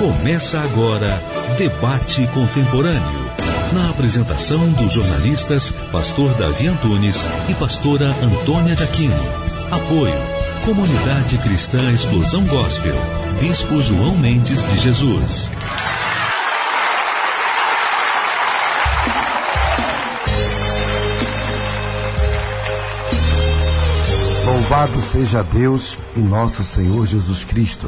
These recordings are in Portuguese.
Começa agora Debate Contemporâneo. Na apresentação dos jornalistas Pastor Davi Antunes e Pastora Antônia de Aquino. Apoio Comunidade Cristã Explosão Gospel. Bispo João Mendes de Jesus. Louvado seja Deus e nosso Senhor Jesus Cristo.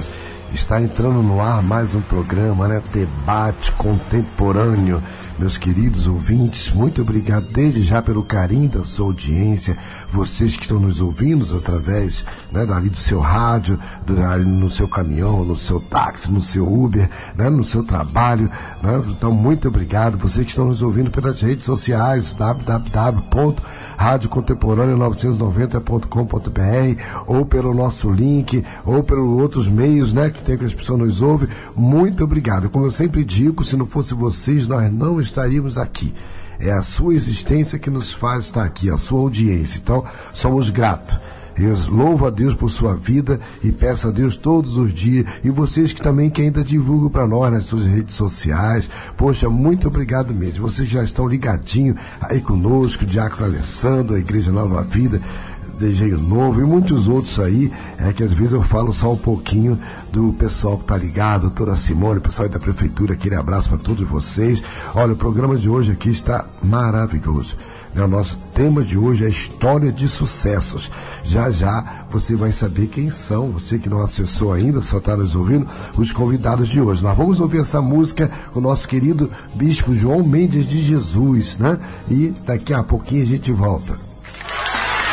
Está entrando no ar mais um programa, né? Debate contemporâneo meus queridos ouvintes, muito obrigado desde já pelo carinho da sua audiência, vocês que estão nos ouvindo através né, dali do seu rádio, do, no seu caminhão, no seu táxi, no seu Uber, né, no seu trabalho. Né? Então, muito obrigado. Vocês que estão nos ouvindo pelas redes sociais, www.radiocontemporâneo990.com.br ou pelo nosso link, ou pelos outros meios né, que tem que as pessoas nos ouvem. Muito obrigado. Como eu sempre digo, se não fosse vocês, nós não estaríamos aqui. É a sua existência que nos faz estar aqui, a sua audiência. Então, somos gratos. Eu louvo a Deus por sua vida e peço a Deus todos os dias. E vocês que também que ainda divulgam para nós nas suas redes sociais. Poxa, muito obrigado mesmo. Vocês já estão ligadinhos aí conosco, Diácono Alessandro, a Igreja Nova Vida de Novo e muitos outros aí, é que às vezes eu falo só um pouquinho do pessoal que tá ligado, toda a Simone, o pessoal da prefeitura, aquele abraço para todos vocês. Olha, o programa de hoje aqui está maravilhoso. Né? O nosso tema de hoje é história de sucessos. Já já você vai saber quem são, você que não acessou ainda, só está nos ouvindo, os convidados de hoje. Nós vamos ouvir essa música com o nosso querido Bispo João Mendes de Jesus, né? E daqui a pouquinho a gente volta.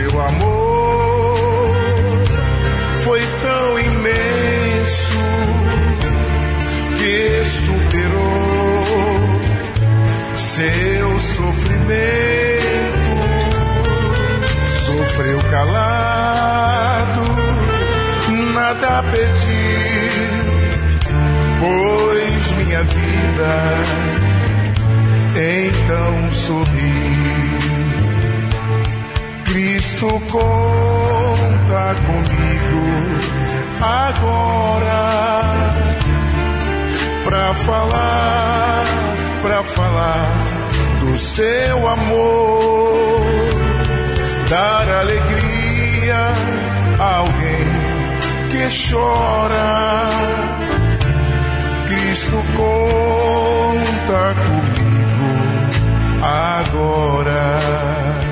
seu amor foi tão imenso que superou seu sofrimento. Sofreu calado, nada pedir, pois minha vida então sorriu. Cristo conta comigo agora para falar, para falar do seu amor, dar alegria a alguém que chora. Cristo conta comigo agora.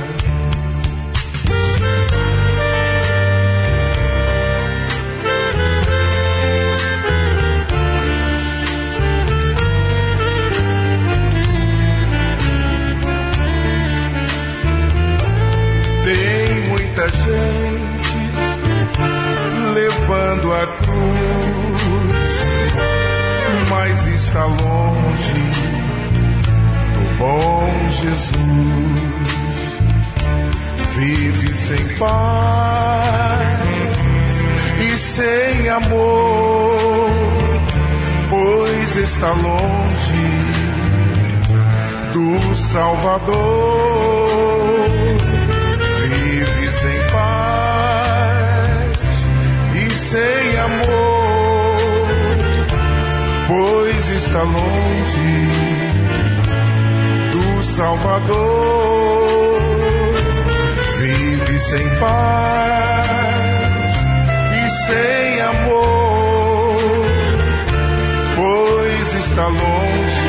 está longe do bom Jesus. Vive sem paz e sem amor, pois está longe do Salvador. Vive sem paz e sem amor está longe do Salvador. Vive sem paz e sem amor, pois está longe.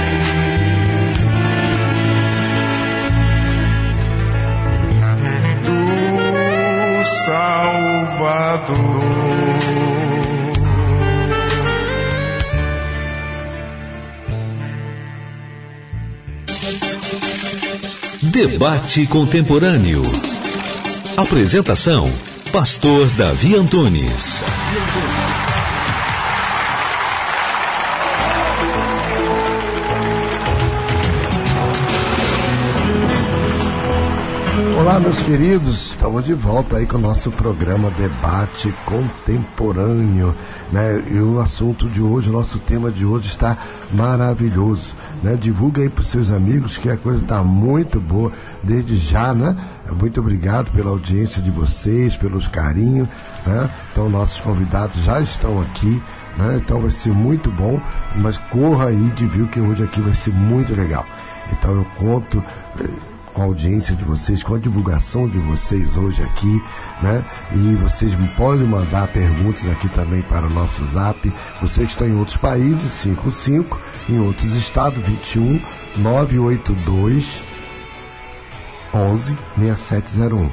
do Salvador. Debate Contemporâneo. Apresentação: Pastor Davi Antunes. Olá, meus queridos, estamos de volta aí com o nosso programa Debate Contemporâneo, né? E o assunto de hoje, o nosso tema de hoje está maravilhoso, né? Divulga aí para seus amigos que a coisa está muito boa desde já, né? Muito obrigado pela audiência de vocês, pelos carinhos, né? Então, nossos convidados já estão aqui, né? Então vai ser muito bom, mas corra aí de viu que hoje aqui vai ser muito legal. Então eu conto eh, com a audiência de vocês, com a divulgação de vocês hoje aqui, né? E vocês podem mandar perguntas aqui também para o nosso zap. Você que está em outros países, 55, em outros estados, 21 982 11 6701.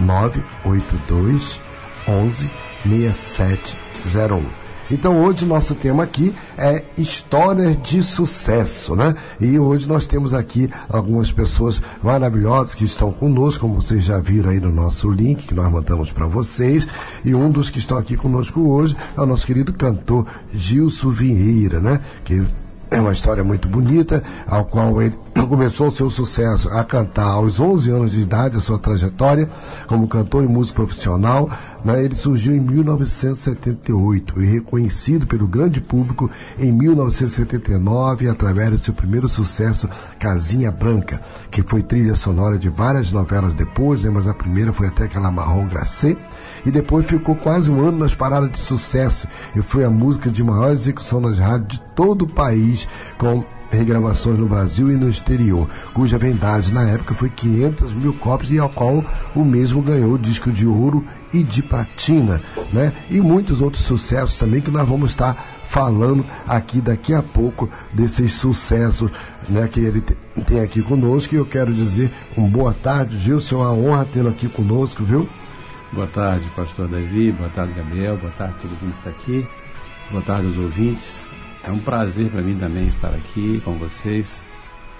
982 11 6701. Então hoje nosso tema aqui é histórias de sucesso, né? E hoje nós temos aqui algumas pessoas maravilhosas que estão conosco, como vocês já viram aí no nosso link que nós mandamos para vocês. E um dos que estão aqui conosco hoje é o nosso querido cantor Gilson Vieira, né? Que é uma história muito bonita, ao qual ele começou seu sucesso a cantar aos 11 anos de idade, a sua trajetória como cantor e músico profissional. Né? Ele surgiu em 1978 e reconhecido pelo grande público em 1979 através do seu primeiro sucesso, Casinha Branca, que foi trilha sonora de várias novelas depois, né? mas a primeira foi até aquela Marrom Glacé e depois ficou quase um ano nas paradas de sucesso e foi a música de maior execução nas rádios de todo o país, com regravações no Brasil e no exterior, cuja vendagem na época foi 500 mil cópias e ao qual o mesmo ganhou disco de ouro e de platina, né? E muitos outros sucessos também que nós vamos estar falando aqui daqui a pouco desses sucessos, né? Que ele tem aqui conosco e eu quero dizer um boa tarde, Gilson, é uma honra tê-lo aqui conosco, viu? Boa tarde, pastor Davi, boa tarde, Gabriel, boa tarde todo mundo que está aqui, boa tarde aos ouvintes. É um prazer para mim também estar aqui com vocês.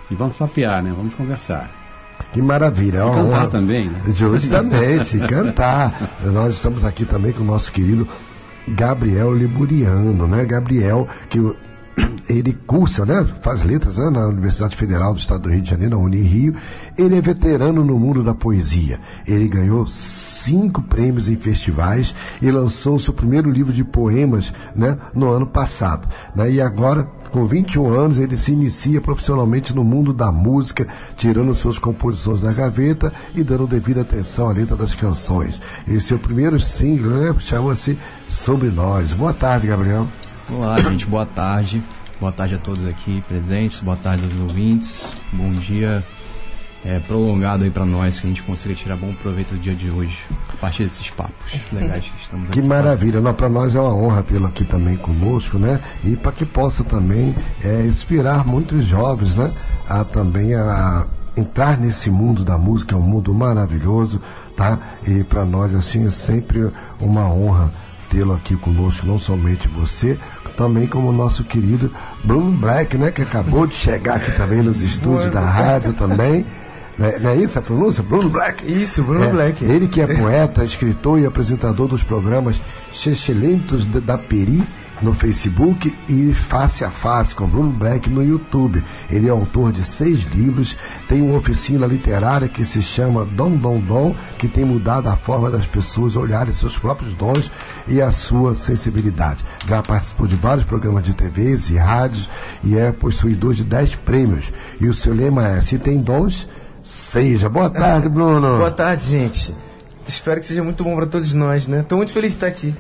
E vamos papear, né? Vamos conversar. Que maravilha. E cantar também, né? Justamente, cantar. Nós estamos aqui também com o nosso querido Gabriel Liburiano, né? Gabriel, que ele cursa, né, faz letras né, na Universidade Federal do Estado do Rio de Janeiro, na Unirio. Ele é veterano no mundo da poesia. Ele ganhou cinco prêmios em festivais e lançou seu primeiro livro de poemas né, no ano passado. Né, e agora, com 21 anos, ele se inicia profissionalmente no mundo da música, tirando suas composições da gaveta e dando devida atenção à letra das canções. E seu primeiro single né, chama-se Sobre Nós. Boa tarde, Gabriel. Olá, gente, boa tarde. Boa tarde a todos aqui presentes, boa tarde aos ouvintes. Bom dia é, prolongado aí para nós, que a gente consiga tirar bom proveito do dia de hoje, a partir desses papos legais que estamos aqui. Que maravilha, para nós é uma honra tê-lo aqui também conosco, né? E para que possa também é, inspirar muitos jovens, né? A também a entrar nesse mundo da música, é um mundo maravilhoso, tá? E para nós, assim, é sempre uma honra tê-lo aqui conosco, não somente você, também como o nosso querido Bruno Black, né? Que acabou de chegar aqui também nos estúdios da rádio também. Não é, não é, isso a pronúncia? Bruno Black? Isso, Bruno é, Black. Ele que é poeta, escritor e apresentador dos programas Chechelentos da Peri no Facebook e Face a Face com Bruno Black no YouTube. Ele é autor de seis livros, tem uma oficina literária que se chama Dom Dom Dom, que tem mudado a forma das pessoas olharem seus próprios dons e a sua sensibilidade. Já participou de vários programas de TVs e rádios e é possuidor de dez prêmios. E o seu lema é: se tem dons, seja. Boa tarde, Bruno. Boa tarde, gente. Espero que seja muito bom para todos nós, né? Estou muito feliz de estar aqui.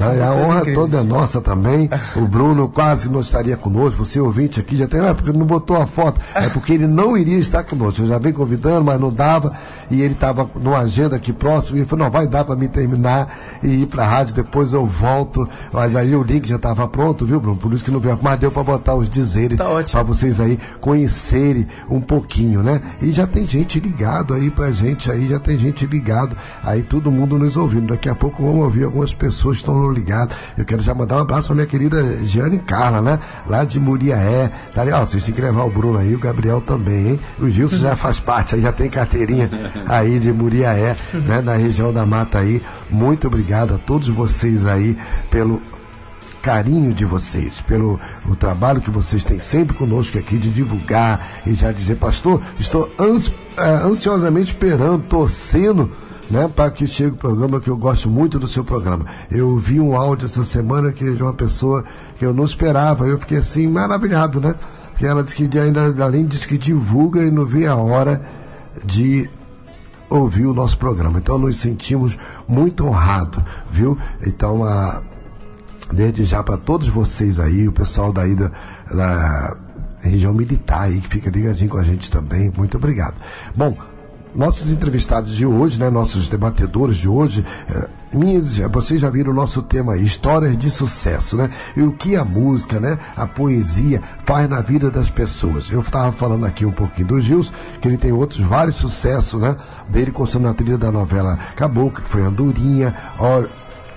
A, a honra incríveis. toda é nossa também. O Bruno quase não estaria conosco. Você ouvinte aqui já tem, ah, porque não botou a foto. É porque ele não iria estar conosco. Eu já vim convidando, mas não dava. E ele estava numa agenda aqui próximo. E ele falou: não, vai dar para me terminar e ir para a rádio. Depois eu volto. Mas aí o link já estava pronto, viu, Bruno? Por isso que não veio. Mas deu para botar os dizeres tá para vocês aí conhecerem um pouquinho, né? E já tem gente ligado aí pra gente aí, já tem gente ligado. Aí todo mundo nos ouvindo. Daqui a pouco vamos ouvir algumas pessoas que estão ligado. Eu quero já mandar um abraço para minha querida Giane Carla, né? Lá de Muriaé. Tá ali, ó, vocês têm que levar o Bruno aí, o Gabriel também, hein? O Gilson já faz parte, aí já tem carteirinha aí de Muriaé, né? Na região da mata aí. Muito obrigado a todos vocês aí pelo carinho de vocês, pelo o trabalho que vocês têm sempre conosco aqui de divulgar e já dizer, pastor, estou ans, eh, ansiosamente esperando, torcendo né, para que chegue o programa, que eu gosto muito do seu programa. Eu vi um áudio essa semana que de uma pessoa que eu não esperava, eu fiquei assim maravilhado, né? Que ela disse que ainda, além disso que divulga e não vê a hora de ouvir o nosso programa. Então nos sentimos muito honrados, viu? Então a desde já para todos vocês aí, o pessoal daí da, da região militar aí que fica ligadinho com a gente também. Muito obrigado. Bom, nossos entrevistados de hoje, né, nossos debatedores de hoje, eh, minhas, vocês já viram o nosso tema aí, histórias de sucesso, né? E o que a música, né, a poesia faz na vida das pessoas. Eu estava falando aqui um pouquinho do Gils, que ele tem outros vários sucessos, né? Dele constando na trilha da novela Caboclo, que foi Andorinha, ó,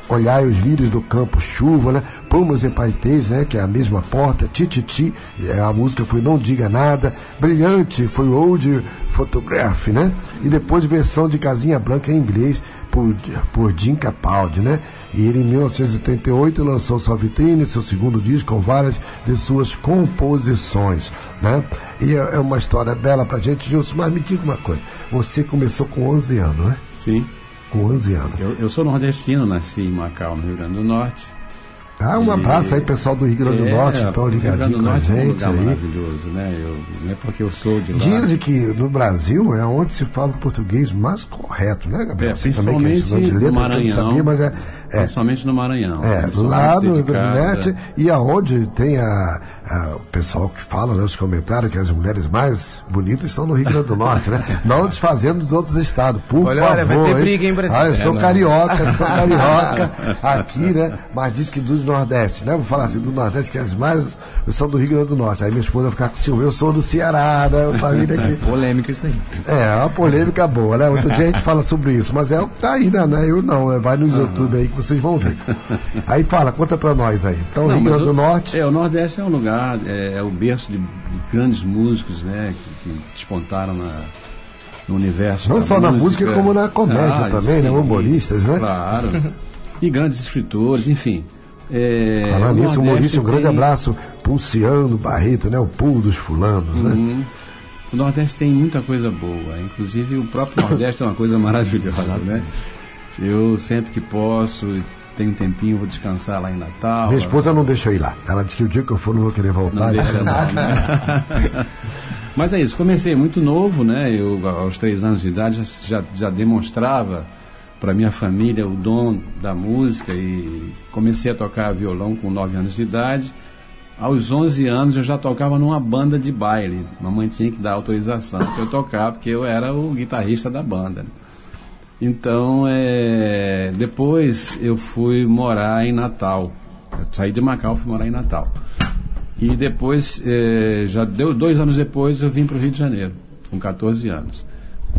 Olhai os lírios do campo, chuva, né? Plumas e paetês, né? Que é a mesma porta. Tititi, é, a música foi Não Diga Nada. Brilhante foi Old Photograph, né? E depois versão de Casinha Branca em inglês por, por Jim Capaldi, né? E ele em 1978 lançou sua vitrine, seu segundo disco, com várias de suas composições, né? E é, é uma história bela pra gente, Gilson, mas me diga uma coisa. Você começou com 11 anos, né? Sim. Com 11 anos. Eu, eu sou nordestino, nasci em Macau, no Rio Grande do Norte. Ah, um E- abraço aí, pessoal do Rio Grande do É, Norte, então o Rio Grande ligadinho com a Norte é um gente lugar aí. maravilhoso, né? Eu, não é porque eu sou de lá. Dizem que no Brasil é onde se fala o português mais correto, né, Gabriel? É, Você também que é principalmente estudante de no letras, você Maranhão. não sabia, mas é, é, Principalmente no Maranhão. é lá no Rio Grande do Norte e aonde tem a, a- o pessoal que fala, né, os comentários que as mulheres mais bonitas estão no Rio Grande do Norte, né? Não desfazendo dos outros estados, por Olha, favor. olha, vai ter briga, hein, Brasil? Ah, eu sou É, carioca, sou carioca aqui, né? Mas diz que dos Nordeste, né? Vou falar assim, do Nordeste, que as mais são do Rio Grande do Norte. Aí minha esposa vai ficar com ciúme, eu sou do Ceará, né? Família aqui. Polêmica isso aí. É, é uma polêmica boa, né? Outro dia a gente fala sobre isso, mas é o que tá aí, né? É Eu não, é, vai no YouTube aí que vocês vão ver. Aí fala, conta pra nós aí. Então, Não, Rio Grande do o- Norte, É, o Nordeste é um lugar, é, é o berço de, de grandes músicos, né? Que, que despontaram na, no universo. Não só na música, como na comédia Ah, também, né? Humoristas, né? Claro. E grandes escritores, enfim. É, falando o nisso, Maurício, um grande tem- abraço, Pulciano Barreto, né? O pulo dos fulanos, né? Uhum. O Nordeste tem muita coisa boa, inclusive o próprio Nordeste é uma coisa maravilhosa, né? Eu sempre que posso, tenho um tempinho, vou descansar lá em Natal. Minha esposa não deixa eu ir lá. Ela disse que o dia que eu for não vou querer voltar. Não deixa não, né? Mas é isso, comecei muito novo, né? Eu, aos três anos de idade, já, já, já demonstrava para minha família o dom da música e comecei a tocar violão com nove anos de idade. Aos 11 anos eu já tocava numa banda de baile. Mamãe tinha que dar autorização para eu tocar, porque eu era o guitarrista da banda. Então, é, depois eu fui morar em Natal. Eu saí de Macau, fui morar em Natal. E depois, é, já deu dois anos depois, eu vim para o Rio de Janeiro, com 14 anos.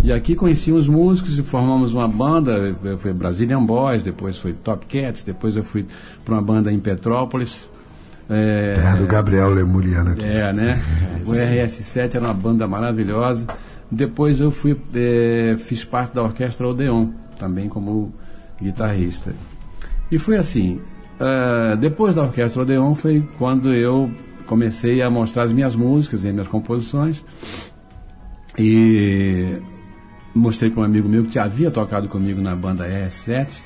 E aqui conheci os músicos e formamos uma banda. Fui Brazilian Boys, depois foi Top Cats, depois eu fui para uma banda em Petrópolis. É, Terra do Gabriel Lemuriano aqui. é, né? O RS7 era uma banda maravilhosa. Depois eu fui, eh, fiz parte da orquestra Odeon, também como guitarrista. E foi assim. ah, depois da orquestra Odeon foi quando eu comecei a mostrar as minhas músicas e as minhas composições. E mostrei para um amigo meu que havia tocado comigo na banda RS7.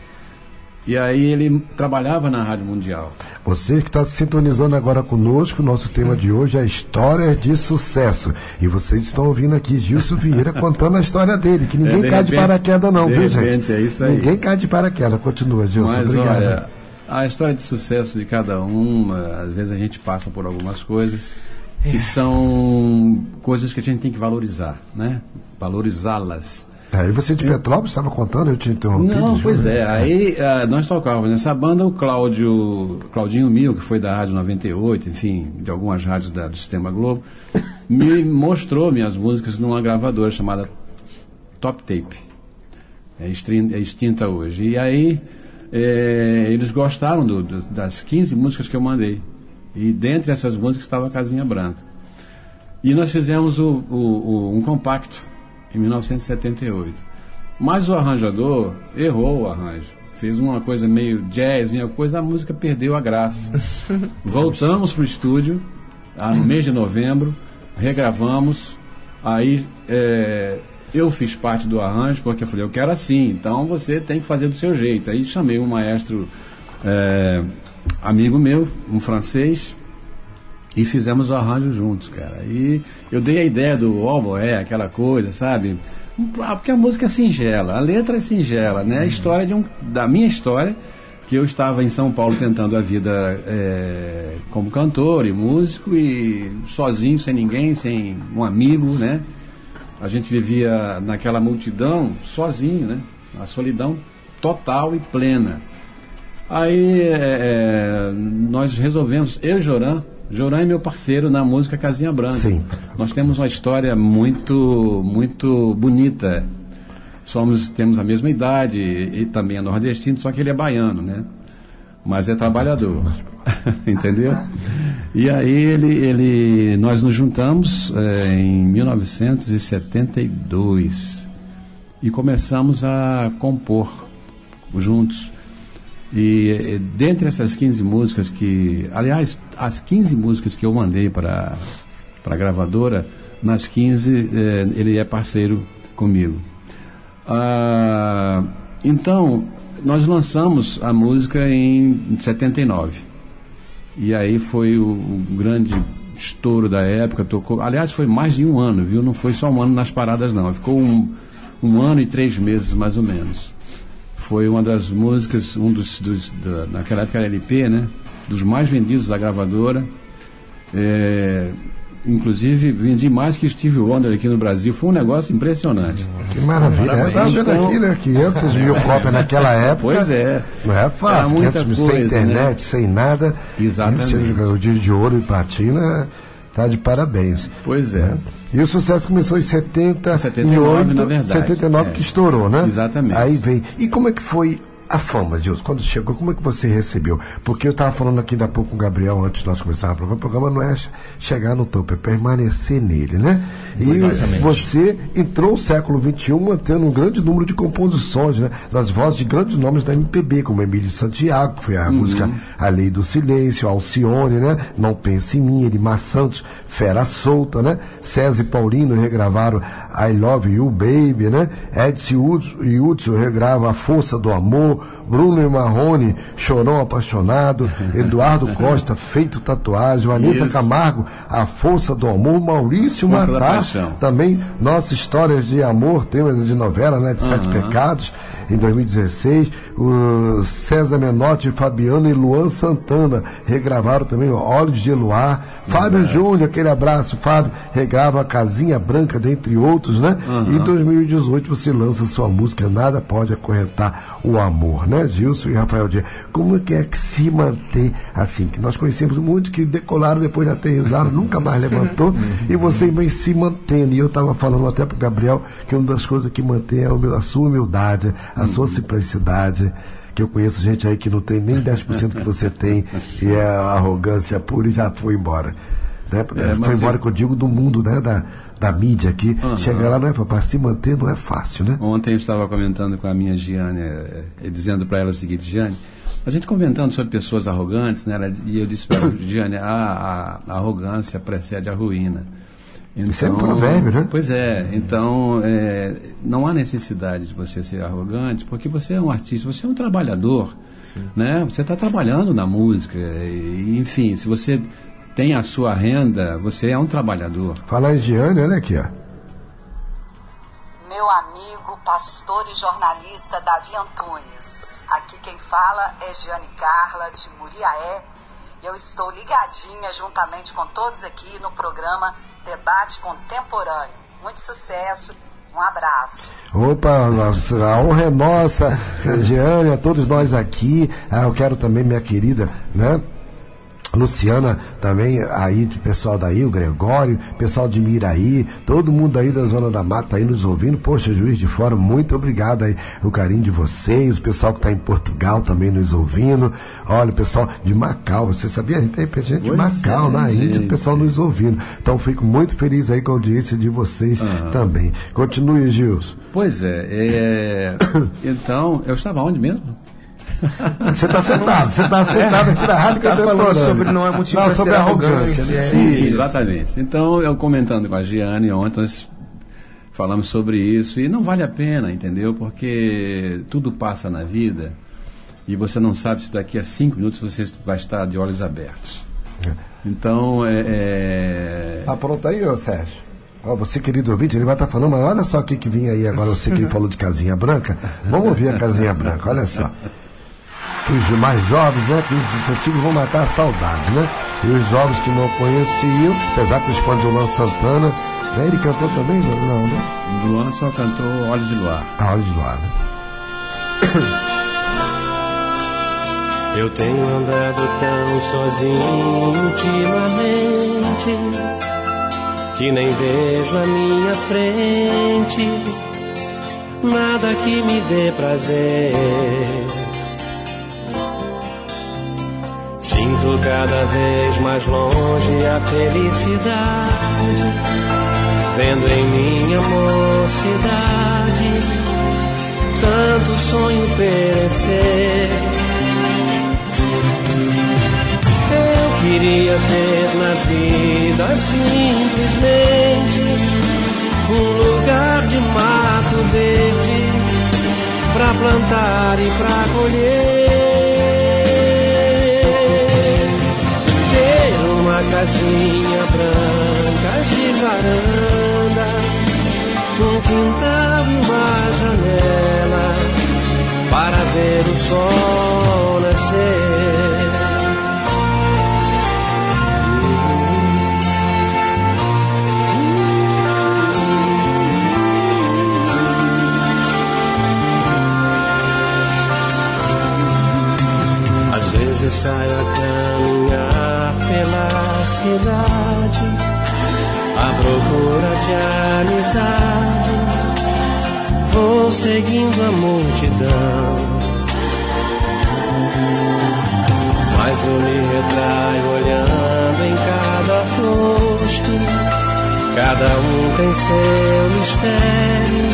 E aí ele trabalhava na Rádio Mundial. Você que está se sintonizando agora conosco, nosso tema de hoje é Histórias de Sucesso. E vocês estão ouvindo aqui Gilson Vieira contando a história dele, que ninguém É, de cai de repente- paraquedas não, de viu repente, gente? é isso aí. Ninguém cai de paraquedas. Continua, Gilson. Mas Obrigado. olha, a história de sucesso de cada um, às vezes a gente passa por algumas coisas É. que são coisas que a gente tem que valorizar, né? Valorizá-las. Aí você de Petrópolis estava contando, eu te interrompi. Não, pois é. Aí ah, nós tocávamos nessa banda o Cláudio, Claudinho Mil, que foi da Rádio 98, enfim, de algumas rádios da- do Sistema Globo, me mostrou minhas músicas numa gravadora chamada Top Tape. É, extrin- é extinta hoje. E aí eh, eles gostaram do- do- das 15 músicas que eu mandei. E dentre essas músicas estava a Casinha Branca. E nós fizemos o- o- o- um compacto em 1978. Mas o arranjador errou o arranjo. fez uma coisa meio jazz, minha coisa, a música perdeu a graça. Voltamos pro estúdio ah, no mês de novembro, regravamos, aí é, eu fiz parte do arranjo, porque eu falei, eu quero assim, então você tem que fazer do seu jeito. Aí chamei um maestro é, amigo meu, um francês, e fizemos o arranjo juntos, cara. E eu dei a ideia do oboé, aquela coisa, sabe? Ah, porque a música é singela, a letra é singela, né? A história de um, da minha história, que eu estava em São Paulo tentando a vida é, como cantor e músico e sozinho, sem ninguém, sem um amigo, né? A gente vivia naquela multidão sozinho, né? A solidão total e plena. Aí é, é nós resolvemos, eu e Joran, Joran é meu parceiro na música Casinha Branca. Sim. Nós temos uma história muito, muito bonita. Somos, temos a mesma idade e, e também é nordestino, só que ele é baiano, né? Mas é trabalhador. Entendeu? E aí ele, ele, nós nos juntamos é, em 1972 e começamos a compor juntos. E dentre essas 15 músicas que, aliás, as 15 músicas que eu mandei para a gravadora, nas 15 eh, ele é parceiro comigo. Ah, então, nós lançamos a música em 79. E aí foi o, o, grande estouro da época, tocou. Aliás, foi mais de um ano, viu? Não foi só um ano nas paradas, não. Ficou um, um ano e três meses, mais ou menos foi uma das músicas, um dos, dos da, naquela época era LP, né? Dos mais vendidos da gravadora. É, inclusive vendi mais que Steve Wonder aqui no Brasil. Foi um negócio impressionante. Que maravilha. É, tá vendo então, aqui, né? 500 mil cópias naquela época. Pois é. Não é fácil. 500 mil coisa, sem internet, né? sem nada. Exatamente. O dia de ouro e platina Tá de parabéns. Pois é. Né? E o sucesso começou em 70, 79, na verdade. 79 é. que estourou, né? Exatamente. Aí vem. E como é que foi a fama, Deus, quando chegou, como é que você recebeu? Porque eu estava falando aqui da pouco com o Gabriel, antes de nós começarmos o programa, o programa não é chegar no topo, é permanecer nele, né? E Exatamente. você entrou no século XXI mantendo um grande número de composições, né? Das vozes de grandes nomes da MPB, como Emílio Santiago, que foi a uhum. música A Lei do Silêncio, Alcione, né? Não Pense em Mim, Elimar Santos, Fera Solta, né? César e Paulino regravaram I Love You Baby, né? Edson e Hudson regrava A Força do Amor, Bruno e Marrone, Chorão Apaixonado, Eduardo Costa, Feito Tatuagem, Vanessa Isso. Camargo, A Força do Amor, Maurício Matar, também Nossa Histórias de Amor, tema de novela, né, de uhum. Sete Pecados, em 2016, o César Menotti, Fabiano e Luan Santana regravaram também Olhos de Luar, Fábio Júnior, aquele abraço, Fábio, regrava a Casinha Branca, dentre outros, né? Uhum. E em 2018 você lança sua música Nada Pode Acorrentar o Amor, né? Gilson e Rafael Dias. Como é que é que se manter assim? Que nós conhecemos muitos que decolaram depois de aterrizaram, nunca mais levantou, uhum. e você vem se mantendo. E eu estava falando até para o Gabriel que uma das coisas que mantém é a sua humildade, a sua simplicidade que eu conheço gente aí que não tem nem 10% que você tem, e é arrogância pura e já foi embora. Né? É, foi embora, eu... que eu digo, do mundo, né? Da, da mídia aqui. Uhum. Chegar lá, não é, para se manter não é fácil, né? Ontem eu estava comentando com a minha Giane, é, é, dizendo para ela o seguinte, Giane, a gente comentando sobre pessoas arrogantes, né? e eu disse para ela, Giane, a, a, a arrogância precede a ruína. Então, Isso é um provérbio, né? Pois é, então é, não há necessidade de você ser arrogante, porque você é um artista, você é um trabalhador, Sim. né? Você está trabalhando na música, e, enfim, se você tem a sua renda, você é um trabalhador. Fala Giane, olha aqui, ó. Meu amigo, pastor e jornalista Davi Antunes. Aqui quem fala é Giane Carla, de Muriaé. E eu estou ligadinha juntamente com todos aqui no programa debate contemporâneo. Muito sucesso. Um abraço. Opa, a honra é nossa, Jeane, a todos nós aqui. Ah, eu quero também, minha querida, né? Luciana também, aí, de pessoal daí, o Gregório, pessoal de Miraí, todo mundo aí da Zona da Mata aí nos ouvindo. Poxa, Juiz de Fora, muito obrigado aí, o carinho de vocês, o pessoal que está em Portugal também nos ouvindo. Olha, o pessoal de Macau, você sabia? A gente tem gente de Macau, é, na Índia, o pessoal nos ouvindo. Então, fico muito feliz aí com a audiência de vocês uhum. também. Continue, Gilson. Pois é, é... então, eu estava onde mesmo? Você está sentado, você está sentado aqui na rádio Tá falando sobre não é motivo Não, sobre ser arrogância, arrogante, né? é. Sim, isso. exatamente. Então, eu comentando com a Giane ontem, nós falamos sobre isso e não vale a pena, entendeu? Porque tudo passa na vida e você não sabe se daqui a cinco minutos você vai estar de olhos abertos. Então, é, é, Tá pronto aí, ô Sérgio? Ó, você, querido ouvinte, ele vai estar falando, mas olha só o que, que vinha aí agora, você que falou de casinha branca. Vamos ouvir a casinha branca, olha só. Os mais jovens, né? Que os antigos vão matar a saudade, né? E os jovens que não conheciam, apesar que os fãs de Luan Santana, né? Ele cantou também, não, não né? Luan só cantou Olhos de Luar. A Olhos do Ar, né? Eu tenho andado tão sozinho ultimamente que nem vejo a minha frente nada que me dê prazer. Sinto cada vez mais longe a felicidade, vendo em minha mocidade tanto sonho perecer. Eu queria ter na vida simplesmente um lugar de mato verde pra plantar e pra colher. Casinha branca de varanda, um quintal uma janela para ver o sol seguindo a multidão. Mas eu me retraio olhando em cada rosto. Cada um tem seu mistério,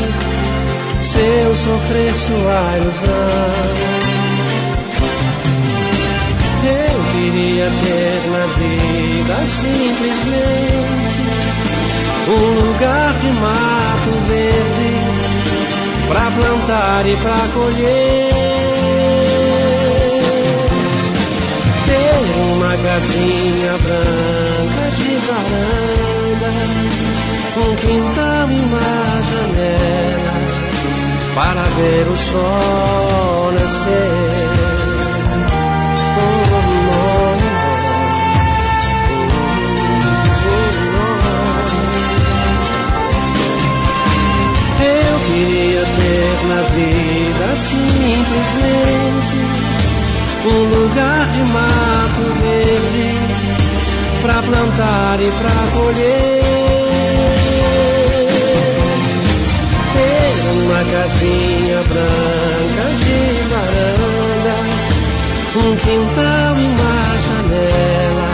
seu sofrer, sua ilusão. Eu queria ter na vida simplesmente um lugar de mato verde pra plantar e pra colher. Ter uma casinha branca de varanda, um quintal e uma janela para ver o sol nascer. Na vida simplesmente um lugar de mato verde pra plantar e pra colher. Ter uma casinha branca de varanda, um quintal e uma janela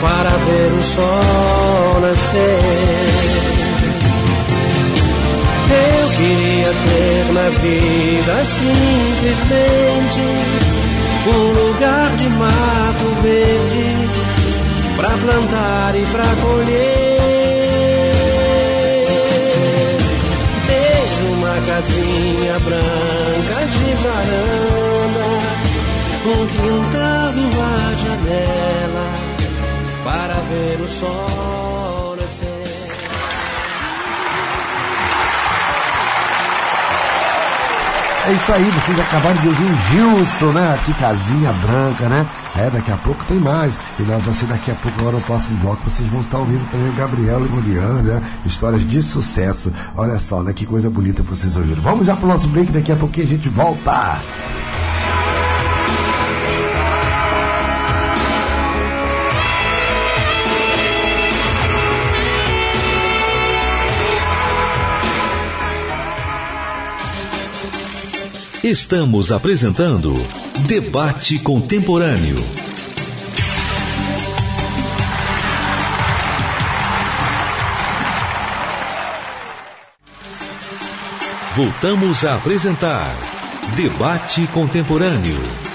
para ver o sol nascer. Ter na vida simplesmente um lugar de mato verde pra plantar e pra colher. Ter uma casinha branca de varanda, um quintal e uma janela para ver o sol É isso aí, vocês acabaram de ouvir o Gilson, né? Aqui, Casinha Branca, né? É, daqui a pouco tem mais. E nós, você daqui a pouco, agora no próximo bloco, vocês vão estar ouvindo também o Gabriel e Moriano, né? Histórias de sucesso. Olha só, né? Que coisa bonita vocês ouviram. Vamos já pro nosso break, daqui a pouquinho a gente volta. Estamos apresentando Debate Contemporâneo. Voltamos a apresentar Debate Contemporâneo.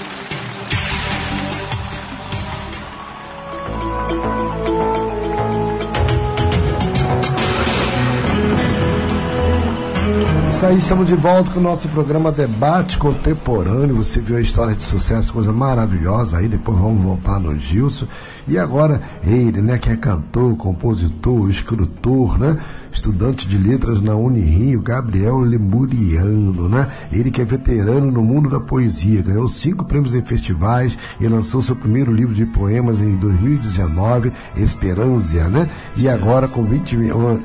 Isso aí, estamos de volta com o nosso programa Debate Contemporâneo. Você viu a história de sucesso, coisa maravilhosa aí. Depois vamos voltar no Gilson. E agora, ele, né, que é cantor, compositor, escritor, né? Estudante de letras na Unirio, Gabriel Lemuriano, né? Ele que é veterano no mundo da poesia, ganhou cinco prêmios em festivais e lançou seu primeiro livro de poemas em 2019, Esperança, né? E agora, com 20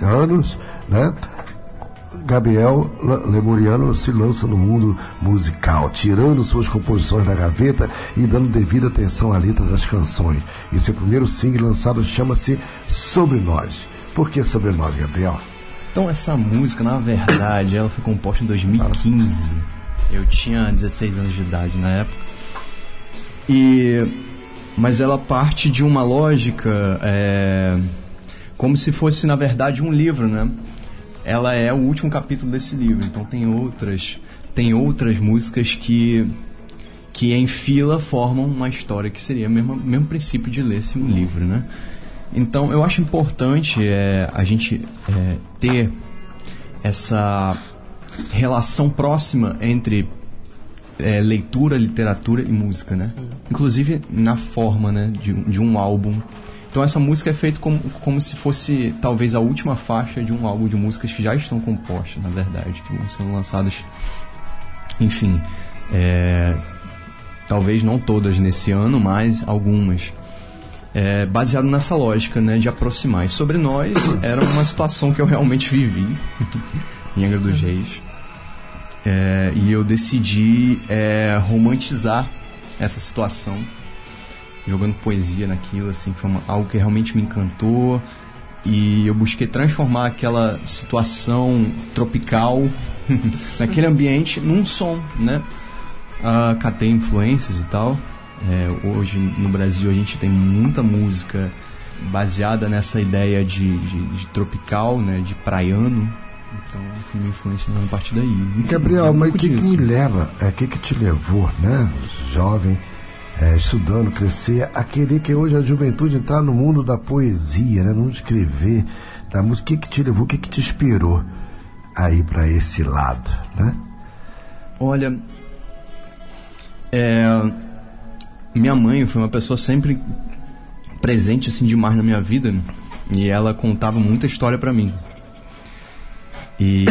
anos, né? Gabriel Lemuriano se lança no mundo musical, tirando suas composições da gaveta e dando devida atenção à letra das canções. E seu primeiro single lançado chama-se Sobre Nós. Por que Sobre Nós, Gabriel? Então, essa música, na verdade, ela foi composta em 2015. Eu tinha 16 anos de idade na época. E... Mas ela parte de uma lógica é... como se fosse, na verdade, um livro, né? Ela é o último capítulo desse livro. Então tem outras, tem outras músicas que que em fila formam uma história que seria o mesmo, mesmo princípio de ler-se um livro, né? Então eu acho importante é, a gente é, ter essa relação próxima entre é, leitura, literatura e música, né? Inclusive na forma, né, de, de um álbum então essa música é feita como, como se fosse talvez a última faixa de um álbum de músicas que já estão compostas, na verdade, que vão sendo lançadas, enfim, é, talvez não todas nesse ano, mas algumas. É, baseado nessa lógica né, de aproximar. E sobre nós, era uma situação que eu realmente vivi em Angra dos Reis. É, e eu decidi é, romantizar essa situação jogando poesia naquilo, assim, foi uma, algo que realmente me encantou. E eu busquei transformar aquela situação tropical, naquele ambiente, num som, né? Uh, catei influências e tal. É, hoje no Brasil a gente tem muita música baseada nessa ideia de, de, de tropical, né? De praiano. Então fui me influenciando a partir daí. E Gabriel, mas o que, que me leva, o é, que, que te levou, né? Jovem é, estudando, crescer, a querer que hoje a juventude entrar no mundo da poesia, né? no mundo de escrever, da música. O que, que te levou, o que, que te inspirou a ir para esse lado? Né? Olha, é, minha mãe foi uma pessoa sempre presente assim demais na minha vida né? e ela contava muita história para mim. E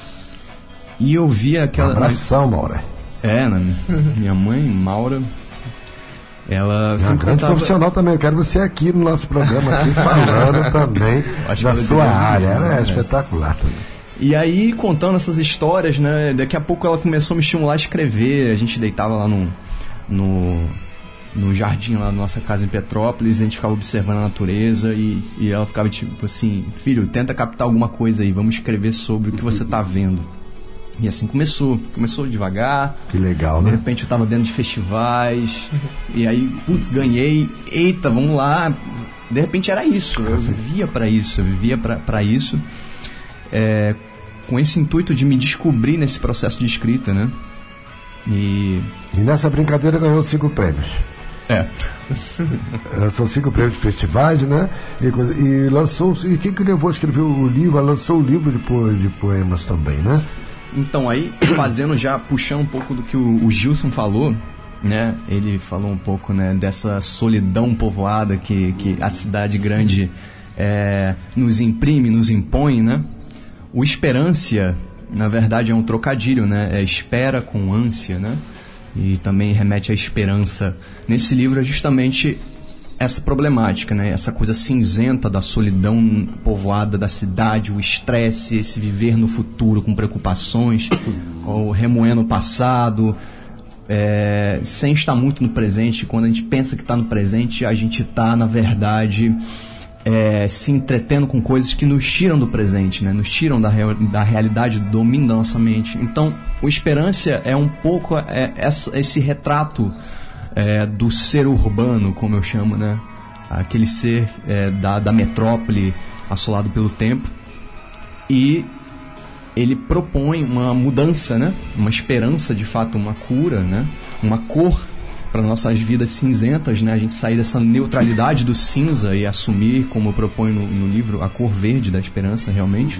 e eu via aquela um abração, Maura. É, né? minha mãe, Maura, ela é uma grande profissional também. Eu quero você aqui no nosso programa, aqui falando também da sua área. Ela é espetacular também. E aí, contando essas histórias, né? Daqui a pouco ela começou a me estimular a escrever. A gente deitava lá no, no, no jardim lá da nossa casa em Petrópolis, a gente ficava observando a natureza e, e ela ficava tipo assim: Filho, tenta captar alguma coisa aí, vamos escrever sobre o que você está vendo. E assim começou. Começou devagar. Que legal, né? De repente eu tava dentro de festivais. e aí, putz, ganhei. Eita, vamos lá. De repente era isso. Eu vivia para isso. Eu vivia para isso. É, com esse intuito de me descobrir nesse processo de escrita, né? E, e nessa brincadeira ganhou cinco prêmios. É. São cinco prêmios de festivais, né? E, e lançou. E quem que levou a escrever o livro? Lançou o livro de, po, de poemas também, né? Então, aí, fazendo já, puxando um pouco do que o, o Gilson falou, né? Ele falou um pouco, né, dessa solidão povoada que, que a cidade grande é, nos imprime, nos impõe, né? O esperância, na verdade, é um trocadilho, né? É espera com ânsia, né? E também remete à esperança. Nesse livro é justamente essa problemática, né? Essa coisa cinzenta da solidão povoada da cidade, o estresse, esse viver no futuro com preocupações, ou remoendo o passado, é, sem estar muito no presente. Quando a gente pensa que está no presente, a gente está, na verdade, é, se entretendo com coisas que nos tiram do presente, né? Nos tiram da, real, da realidade, do domínio da nossa mente. Então, o Esperança é um pouco é, esse retrato é, do ser urbano, como eu chamo, né? Aquele ser é, da, da metrópole assolado pelo tempo. E ele propõe uma mudança, né? Uma esperança, de fato, uma cura, né? Uma cor para nossas vidas cinzentas, né? A gente sair dessa neutralidade do cinza e assumir, como propõe no, no livro, a cor verde da esperança, realmente.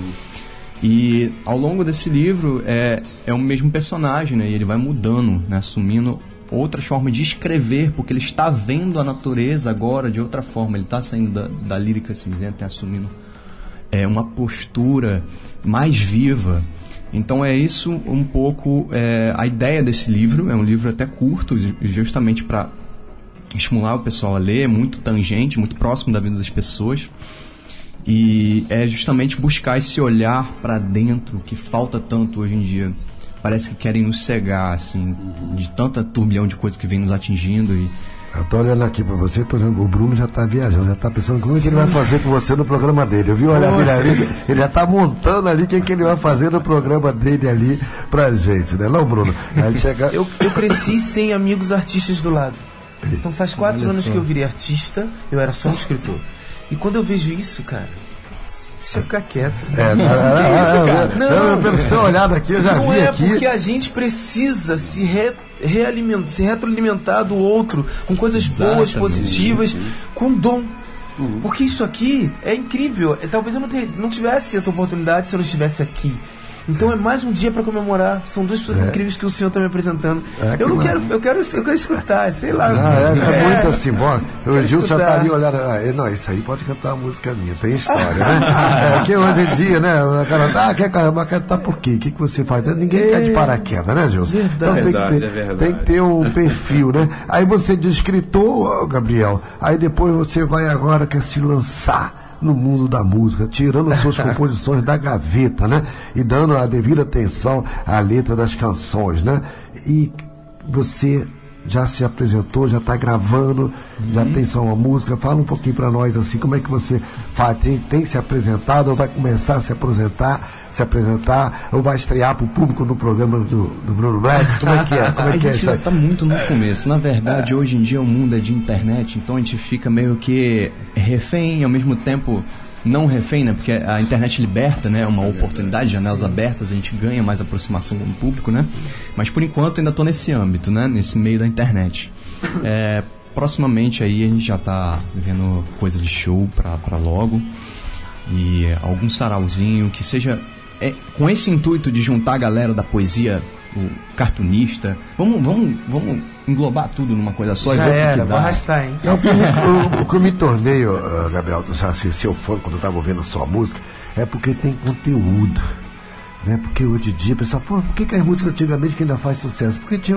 E ao longo desse livro é, é o mesmo personagem, né? E ele vai mudando, né? Assumindo outras formas de escrever, porque ele está vendo a natureza agora de outra forma. Ele está saindo da, da lírica cinzenta e assumindo é, uma postura mais viva. Então é isso um pouco é, a ideia desse livro. É um livro até curto, justamente para estimular o pessoal a ler, é muito tangente, muito próximo da vida das pessoas. E é justamente buscar esse olhar para dentro que falta tanto hoje em dia. Parece que querem nos cegar, assim, de tanta turbilhão de coisas que vem nos atingindo e eu tô olhando aqui pra você, tô olhando, o Bruno já tá viajando, já tá pensando como é que ele vai fazer com você no programa dele. Eu vi olha dele ali, ele já tá montando ali o que, que ele vai fazer no programa dele ali pra gente, né? Não, Bruno? Aí chega... eu, eu cresci sem amigos artistas do lado. Então faz quatro olha anos só. que eu virei artista, eu era só um escritor. E quando eu vejo isso, cara, Deixa eu ficar quieto. É, não, não, não, não, pelo seu olhado aqui, eu já não vi é aqui. porque a gente precisa se, re, realimentar, se retroalimentar do outro com coisas Exatamente. boas, positivas, com dom. Uhum. Porque isso aqui é incrível. É, talvez eu não, ter, não tivesse essa oportunidade se eu não estivesse aqui. Então é mais um dia para comemorar. São duas pessoas é. incríveis que o senhor está me apresentando. É, eu não quero, eu quero, eu quero escutar, sei lá. Não, é, é, é muito assim, bom. O Gil já está ali olhando. Ah, não, isso aí pode cantar uma música minha, tem história, né? é que hoje em dia, né? O cara ah, quer cantar por quê? O que, que você faz? Ninguém cai de paraquedas, né, Gilson? Então tem, verdade, que ter, é tem que ter um perfil, né? Aí você de escritor, Gabriel, aí depois você vai agora quer se lançar no mundo da música, tirando suas composições da gaveta, né? E dando a devida atenção à letra das canções, né? E você já se apresentou, já está gravando, uhum. já tem só uma música. Fala um pouquinho para nós assim, como é que você faz? Tem, tem, se apresentado ou vai começar a se apresentar, se apresentar ou vai estrear para o público no programa do, do Bruno Black? Como é que é? Como é que a gente é está muito no começo. Na verdade, hoje em dia o mundo é de internet, então a gente fica meio que refém ao mesmo tempo não refém, né? Porque a internet liberta, né? Uma oportunidade, janelas abertas, a gente ganha mais aproximação com o público, né? Mas por enquanto ainda estou nesse âmbito, né? Nesse meio da internet. É, proximamente aí a gente já está vendo coisa de show para logo e algum sarauzinho que seja é, com esse intuito de juntar a galera da poesia, o cartunista. Vamos, vamos, vamos englobar tudo numa coisa só Já e ver era, o que dá. arrastar, hein? Não, o, o, que eu me tornei, uh, Gabriel, se, se eu for quando eu estava ouvindo a sua música, é porque tem conteúdo. Né? Porque hoje em dia, o pessoal, pô, por que, que as músicas antigamente que ainda faz sucesso? Porque tinha,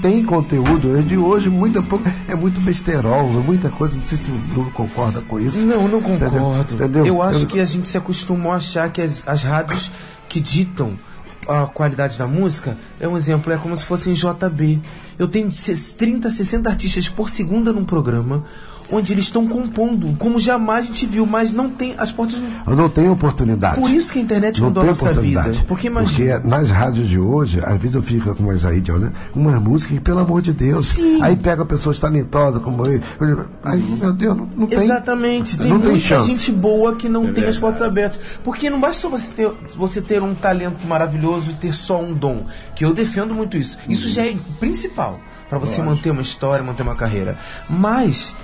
tem conteúdo. De hoje, muita pouco, é muito besterol, é muita coisa. Não sei se o Bruno concorda com isso. Não, não concordo. Entendeu? Eu acho eu... que a gente se acostumou a achar que as, as rádios que ditam a qualidade da música, é um exemplo, é como se fosse em JB. Eu tenho 30, 60 artistas por segunda num programa onde eles estão compondo, como jamais a gente viu, mas não tem as portas. Eu não tenho oportunidade. Por isso que a internet não mudou a nossa vida. Porque imagina. Porque nas rádios de hoje, às vezes eu fico com mais aí de olhando uma música que, pelo amor de Deus, Sim. aí pega pessoas talentosas como eu. Aí, meu Deus, não, não tem. Exatamente. Tem não muita tem chance. gente boa que não é tem as portas abertas. Porque não basta só você ter, você ter um talento maravilhoso e ter só um dom. Que eu defendo muito isso. Isso já é principal para você manter uma história, manter uma carreira. Mas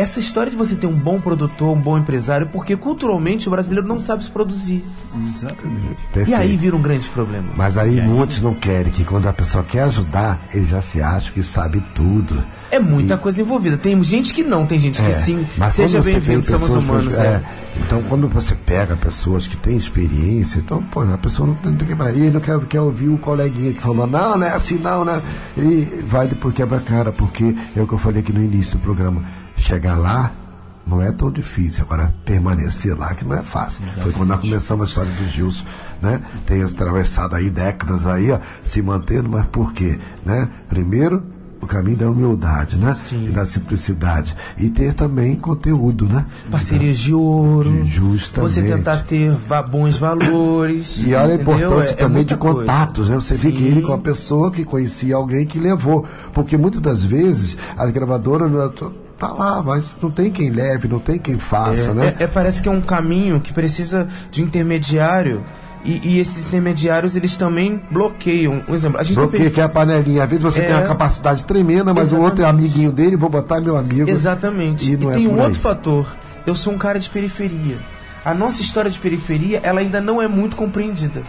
essa história de você ter um bom produtor, um bom empresário, porque culturalmente o brasileiro não sabe se produzir. Exatamente. E aí vira um grande problema. Mas aí muitos não querem, que quando a pessoa quer ajudar, eles já se acham que sabe tudo. É muita e... coisa envolvida. Tem gente que não, tem gente é, que sim. Mas Seja bem-vindo, somos humanos. É. é. Então, quando você pega pessoas que têm experiência, então, pô, a pessoa não tem que quebrar. E não quer, quer ouvir o coleguinha que falou, não, não é assim, não, né? E vai depois quebra a cara, porque é o que eu falei aqui no início do programa chegar lá não é tão difícil. Agora, permanecer lá que não é fácil. Exatamente. Foi quando nós começamos a história do Gilson, né? Tem atravessado aí décadas aí, ó, se mantendo, mas por quê? Né? Primeiro, o caminho da humildade, né? Sim. E da simplicidade. E ter também conteúdo, né? Parcerias de ouro. Justamente. Você tentar ter bons valores. E olha a importância é, é também é de contatos, coisa. né? Você Sim. ele com a pessoa que conhecia alguém que levou. Porque muitas das vezes as gravadoras tá lá, mas não tem quem leve, não tem quem faça, é, né? É, é, parece que é um caminho que precisa de um intermediário E, e esses intermediários, eles também bloqueiam. Um exemplo, a gente tem Bloqueia perif- que é a panelinha. Às vezes você É. tem uma capacidade tremenda, mas o outro é amiguinho dele, vou botar meu amigo. Exatamente. E E, é tem por um outro fator. Eu sou um cara de periferia. A nossa história de periferia, ela ainda não é muito compreendida.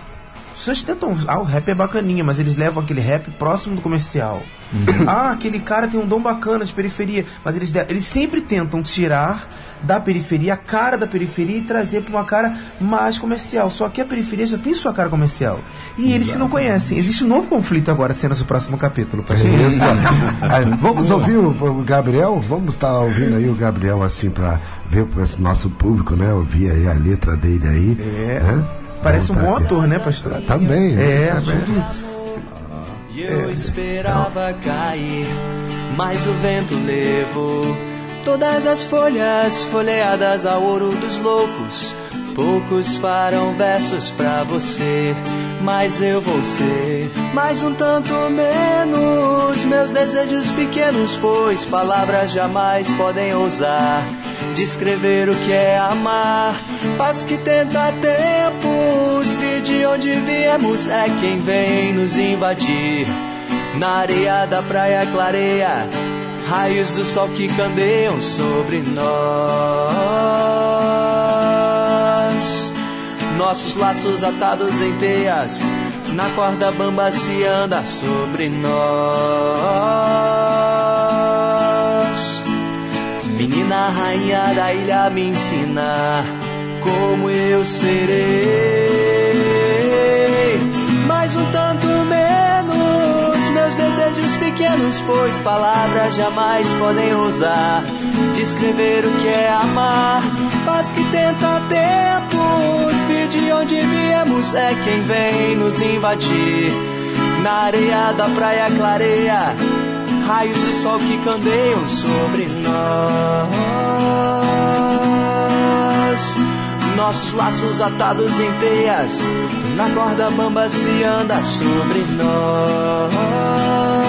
As pessoas tentam. Ah, o rap é bacaninha, mas eles levam aquele rap próximo do comercial. Uhum. Ah, aquele cara tem um dom bacana de periferia. Mas eles, eles sempre tentam tirar da periferia a cara da periferia e trazer para uma cara mais comercial. Só que a periferia já tem sua cara comercial. E eles que não conhecem. Existe um novo conflito agora sendo o próximo capítulo. pastor. Aí, vamos ouvir o, Gabriel? Vamos estar ouvindo aí o Gabriel assim para ver para esse nosso público, né? Ouvir aí a letra dele aí. É. né? Parece um Vamos bom tá ator, né, pastor? Também. É, né? E eu esperava cair, mas o vento levou todas as folhas folheadas ao ouro dos loucos. Poucos farão versos pra você, mas eu vou ser mais um tanto menos. Meus desejos pequenos, pois palavras jamais podem ousar descrever o que é amar. Paz que tenta tempos, vi de onde viemos, é quem vem nos invadir. Na areia da praia clareia, raios do sol que candeiam sobre nós. Nossos laços atados em teias, na corda bamba se anda sobre nós. Menina rainha da ilha me ensina como eu serei. Mais um pequenos, pois palavras jamais podem ousar descrever o que é amar. Paz que tenta tempos, vi de onde viemos, é quem vem nos invadir. Na areia da praia clareia, raios do sol que candeiam sobre nós. Nossos laços atados em teias, na corda bamba se anda sobre nós.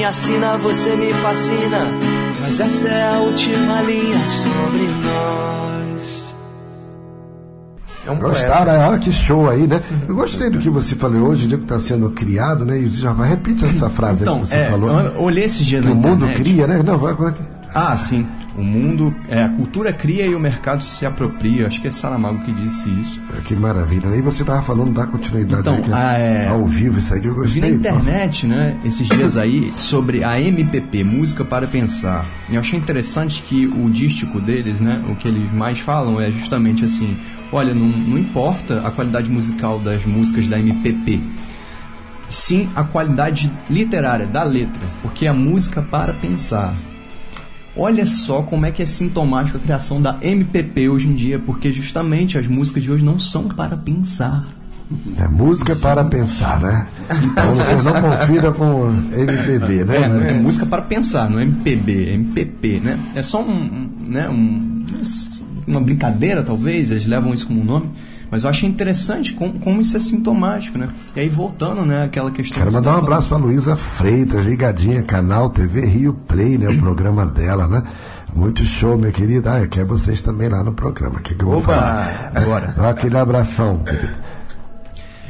Minha sina, você me fascina, mas essa é a última linha sobre nós. É um. Gostaram? Olha que show aí, né? Eu gostei do que você falou hoje, de que está sendo criado, né? E já vai repite essa frase Então, que você é, falou. eu olhei esse dia Que na o mundo internet. cria, né? Não, vai, vai. Ah, sim. O mundo, é, a cultura cria e o mercado se apropria. Acho que é Saramago que disse isso. Que maravilha. Aí você estava falando da continuidade Então, aí, que ah, é- ao vivo, isso aí eu Eu vi gostei. na internet, né, esses dias aí, sobre a MPP, Música para Pensar. E eu achei interessante que o dístico deles, né, o que eles mais falam é justamente assim: olha, não, não importa a qualidade musical das músicas da MPP, sim a qualidade literária da letra, porque é a música para pensar. Olha só como é que é sintomático a criação da MPP hoje em dia, porque justamente as músicas de hoje não são para pensar. É música para pensar, né? Então você não confira com MPB, né? É, não é música para pensar, não é MPB, é MPP, né? É só um, né, um, uma brincadeira, talvez, eles levam isso como um nome, mas eu achei interessante como, como isso é sintomático, né? E aí, voltando, né, aquela questão... Quero mandar um tava abraço para Luísa Freitas, ligadinha, canal TV Rio Play, né? O programa dela, né? Muito show, minha querida. Ah, eu quero vocês também lá no programa. O que, que eu vou Opa, fazer? agora. Dá Aquele abração, querido.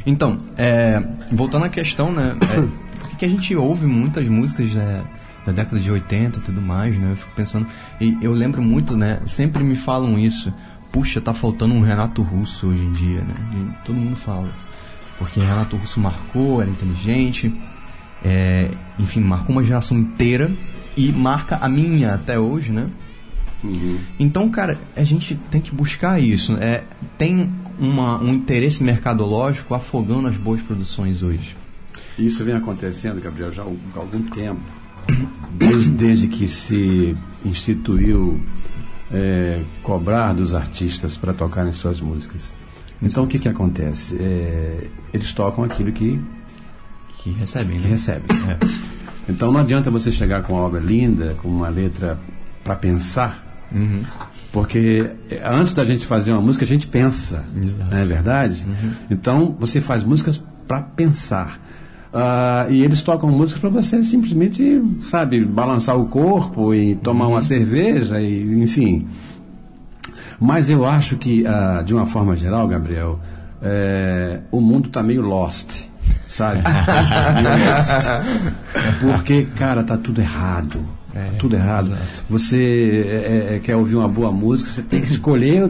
Então, é, voltando à questão, né? É, que a gente ouve muitas músicas né, da década de 80 e tudo mais, né? Eu fico pensando. E eu lembro muito, né? Sempre me falam isso. Puxa, tá faltando um Renato Russo hoje em dia, né? Todo mundo fala. Porque Renato Russo marcou, era inteligente, é, enfim, marcou uma geração inteira e marca a minha até hoje, né? Então, cara, a gente tem que buscar isso. É, tem uma, um interesse mercadológico afogando as boas produções hoje. Isso vem acontecendo, Gabriel, já há algum tempo. Desde, desde que se instituiu é, cobrar dos artistas para tocarem suas músicas. Então, o que, que acontece? É, eles tocam aquilo que, Que recebem, que né? recebem. É. Então, não adianta você chegar com uma obra linda, com uma letra para pensar, Uhum. porque é, antes da gente fazer uma música, a gente pensa. Exato. Não é verdade? Então, você faz músicas para pensar. Ah, e eles tocam músicas para você simplesmente, sabe, balançar o corpo e tomar uma cerveja, e, enfim. Mas eu acho que, ah, de uma forma geral, Gabriel, é, o mundo está meio lost, sabe? Porque, cara, tá tudo errado. É, tudo errado. Exato. Você é, é, quer ouvir uma boa música, você tem que escolher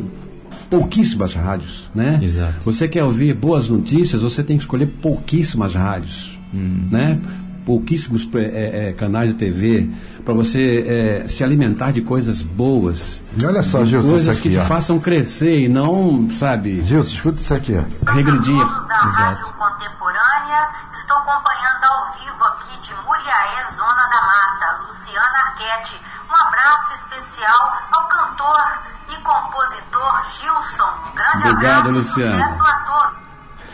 pouquíssimas rádios, né? Exato. Você quer ouvir boas notícias, você tem que escolher pouquíssimas rádios, hum. né? Pouquíssimos é, é, canais de TV para você é, se alimentar de coisas boas. E olha só, Gilson, coisas aqui, que te ó. façam crescer e não, sabe? Gilson, escuta isso aqui, ó. Regredir. Todos estou acompanhando ao vivo aqui de Muriaé, Zona da Mata, Luciana Arquette. Um abraço especial ao cantor e compositor Gilson. Um grande Obrigado, abraço Luciana. e sucesso a todos.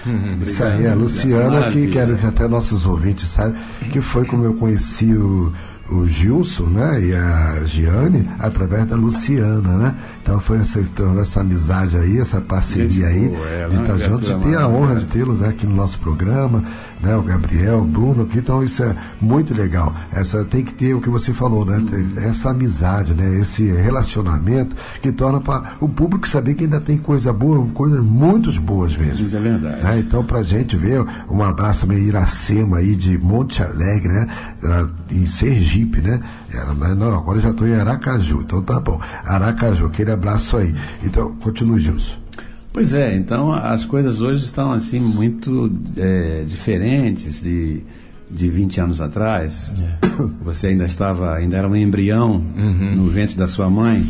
Isso aí, a Luciana, que Maravilha. quero que até nossos ouvintes saibam, que foi como eu conheci o, o Gilson, né, e a Giane, através da Luciana, né? Então foi essa, então, essa amizade aí, essa parceria aí, é, de uma estar juntos, e ter a honra de tê-los né, aqui no nosso programa, né, o Gabriel, o Bruno aqui, então isso é muito legal. Essa tem que ter o que você falou, né? Essa amizade, né? Esse relacionamento que torna para o público saber que ainda tem coisa boa, coisas muito boas mesmo. Isso é verdade. É, então, pra gente ver, um abraço também Iracema aí de Monte Alegre, né? Ela, Em Sergipe, né? Ela, mas não, agora eu já estou em Aracaju, então tá bom. Aracaju, aquele abraço aí. Então, continue, Gilson. Pois é, então as coisas hoje estão assim muito é, diferentes de, de 20 anos atrás. Você ainda estava, ainda era um embrião no ventre da sua mãe.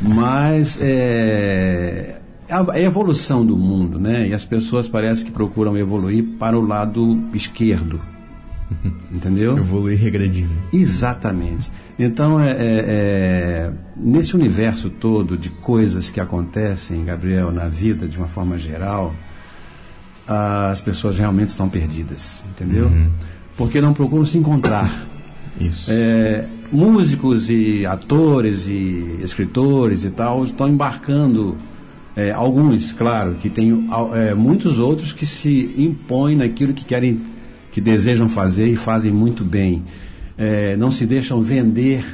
Mas é, a, a evolução do mundo, né? E as pessoas parece que procuram evoluir para o lado esquerdo. Entendeu? Evoluir regredir. né? Exatamente. Então, é, é, é, nesse universo todo de coisas que acontecem, Gabriel, na vida de uma forma geral, as pessoas realmente estão perdidas, entendeu? Porque não procuram se encontrar. Isso. É, músicos e atores e escritores e tal estão embarcando. é, alguns, claro, que tem é, muitos outros que se impõem naquilo que querem, que desejam fazer e fazem muito bem. É, não se deixam vender,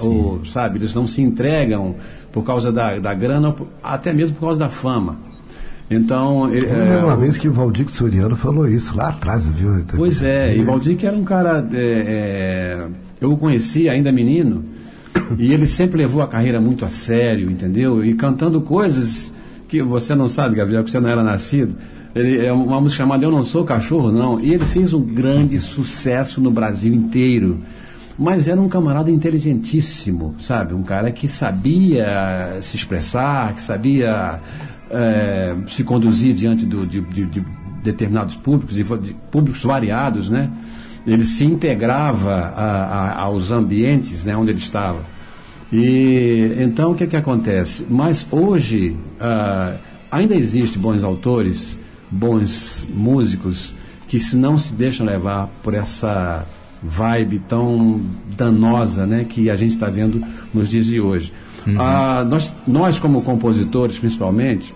ou, sabe, eles não se entregam por causa da, da grana, até mesmo por causa da fama. Então, é, Eu lembro uma vez que o Valdir Soriano falou isso lá atrás, viu? Pois é, e Valdir que era um cara. é, é, eu o conheci ainda menino, e ele sempre levou a carreira muito a sério, entendeu? E cantando coisas que você não sabe, Gabriel, que você não era nascido. Ele, é uma música chamada Eu Não Sou Cachorro, não. E ele fez um grande sucesso no Brasil inteiro. Mas era um camarada inteligentíssimo, sabe? Um cara que sabia se expressar, que sabia eh, se conduzir diante do- de, de- de determinados públicos, de, de públicos variados, né? Ele se integrava a- a- aos ambientes né, onde ele estava. E então o que, que acontece? Mas hoje ah, ainda existe bons autores, bons músicos que se não se deixam levar por essa vibe tão danosa né, que a gente está vendo nos dias de hoje. Ah, nós, nós, como compositores, principalmente,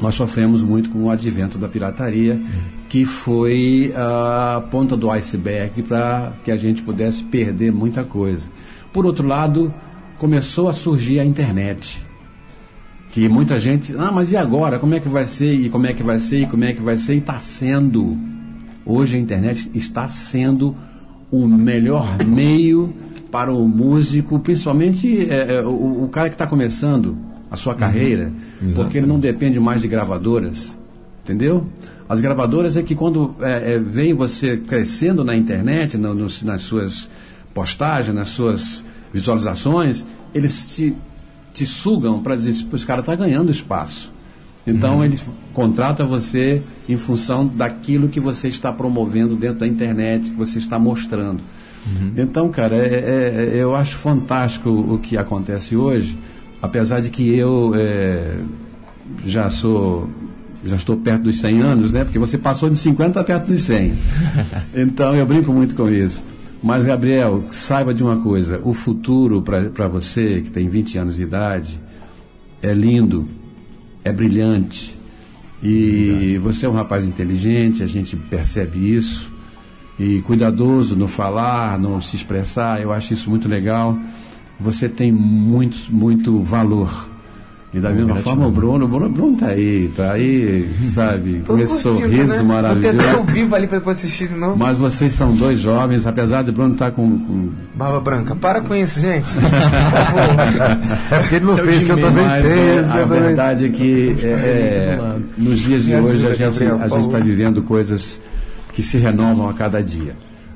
nós sofremos muito com o advento da pirataria, que foi a ponta do iceberg para que a gente pudesse perder muita coisa. Por outro lado, começou a surgir a internet. Que muita gente, ah, mas e agora? Como é que vai ser? E como é que vai ser? E como é que vai ser? E está sendo. Hoje a internet está sendo o melhor meio para o músico, principalmente é, é, o, o cara que está começando a sua carreira, porque ele não depende mais de gravadoras, entendeu? As gravadoras é que quando é, é, vem você crescendo na internet, no- nos- nas suas postagens, nas suas visualizações, eles te, te sugam para dizer, esse cara está ganhando espaço. Então ele f- contrata você em função daquilo que você está promovendo dentro da internet, que você está mostrando. Então, cara, é- é- é- eu acho fantástico o que acontece hoje, apesar de que eu é, já sou já estou perto dos 100 anos, né? Porque você passou de 50 perto dos 100. Então eu brinco muito com isso. Mas Gabriel, saiba de uma coisa, o futuro para você que tem 20 anos de idade é lindo, é brilhante. E você é um rapaz inteligente, a gente percebe isso. E cuidadoso no falar, no se expressar, eu acho isso muito legal. Você tem muito, muito valor. E da mesma forma o Bruno, o Bruno, Bruno tá aí, tá aí, sabe, com esse sorriso né? maravilhoso. Vou ao vivo ali para depois assistir de novo. Mas vocês são dois jovens, apesar de Bruno estar tá com, com, Barba branca. Para com isso, gente. Por favor. É porque ele não Seu fez, que eu também tenho. a também- verdade é que é, é, nos dias de hoje a gente a está vivendo coisas que se renovam a cada dia,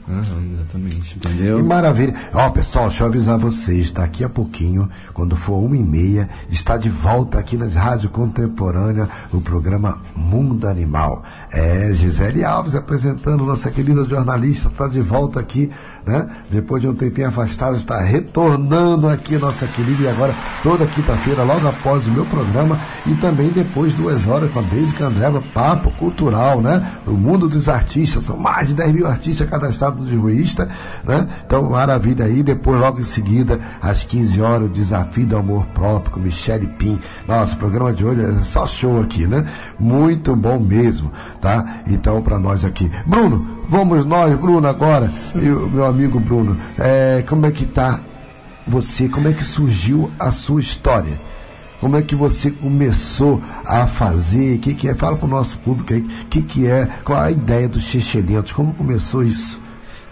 Exatamente. Que entendeu? maravilha. Ó, pessoal, deixa eu avisar vocês, daqui a pouquinho, quando for uma e meia, está de volta aqui nas Rádio Contemporânea o programa Mundo Animal. É, Gisele Alves apresentando, nossa querida jornalista, está de volta aqui, né? Depois de um tempinho afastado, está retornando aqui, nossa querida, e agora toda quinta-feira, logo após o meu programa, e também depois, duas horas, com a Basic Andreva, papo cultural, né? O mundo dos artistas, são mais de 10 mil artistas cadastrados do Juísta, né? Então, maravilha aí. Depois, logo em seguida, às 15 horas, o Desafio do Amor Próprio com Michele Pim. Nossa, o programa de hoje é só show aqui, né? Muito bom mesmo, tá? Então, para nós aqui. Bruno, vamos nós, Bruno, agora. E o meu amigo Bruno, é, como é que tá você? Como é que surgiu a sua história? Como é que você começou a fazer? O que, que é? Fala para o nosso público aí. O que, que é? Qual a ideia dos Chechelentos? Como começou isso?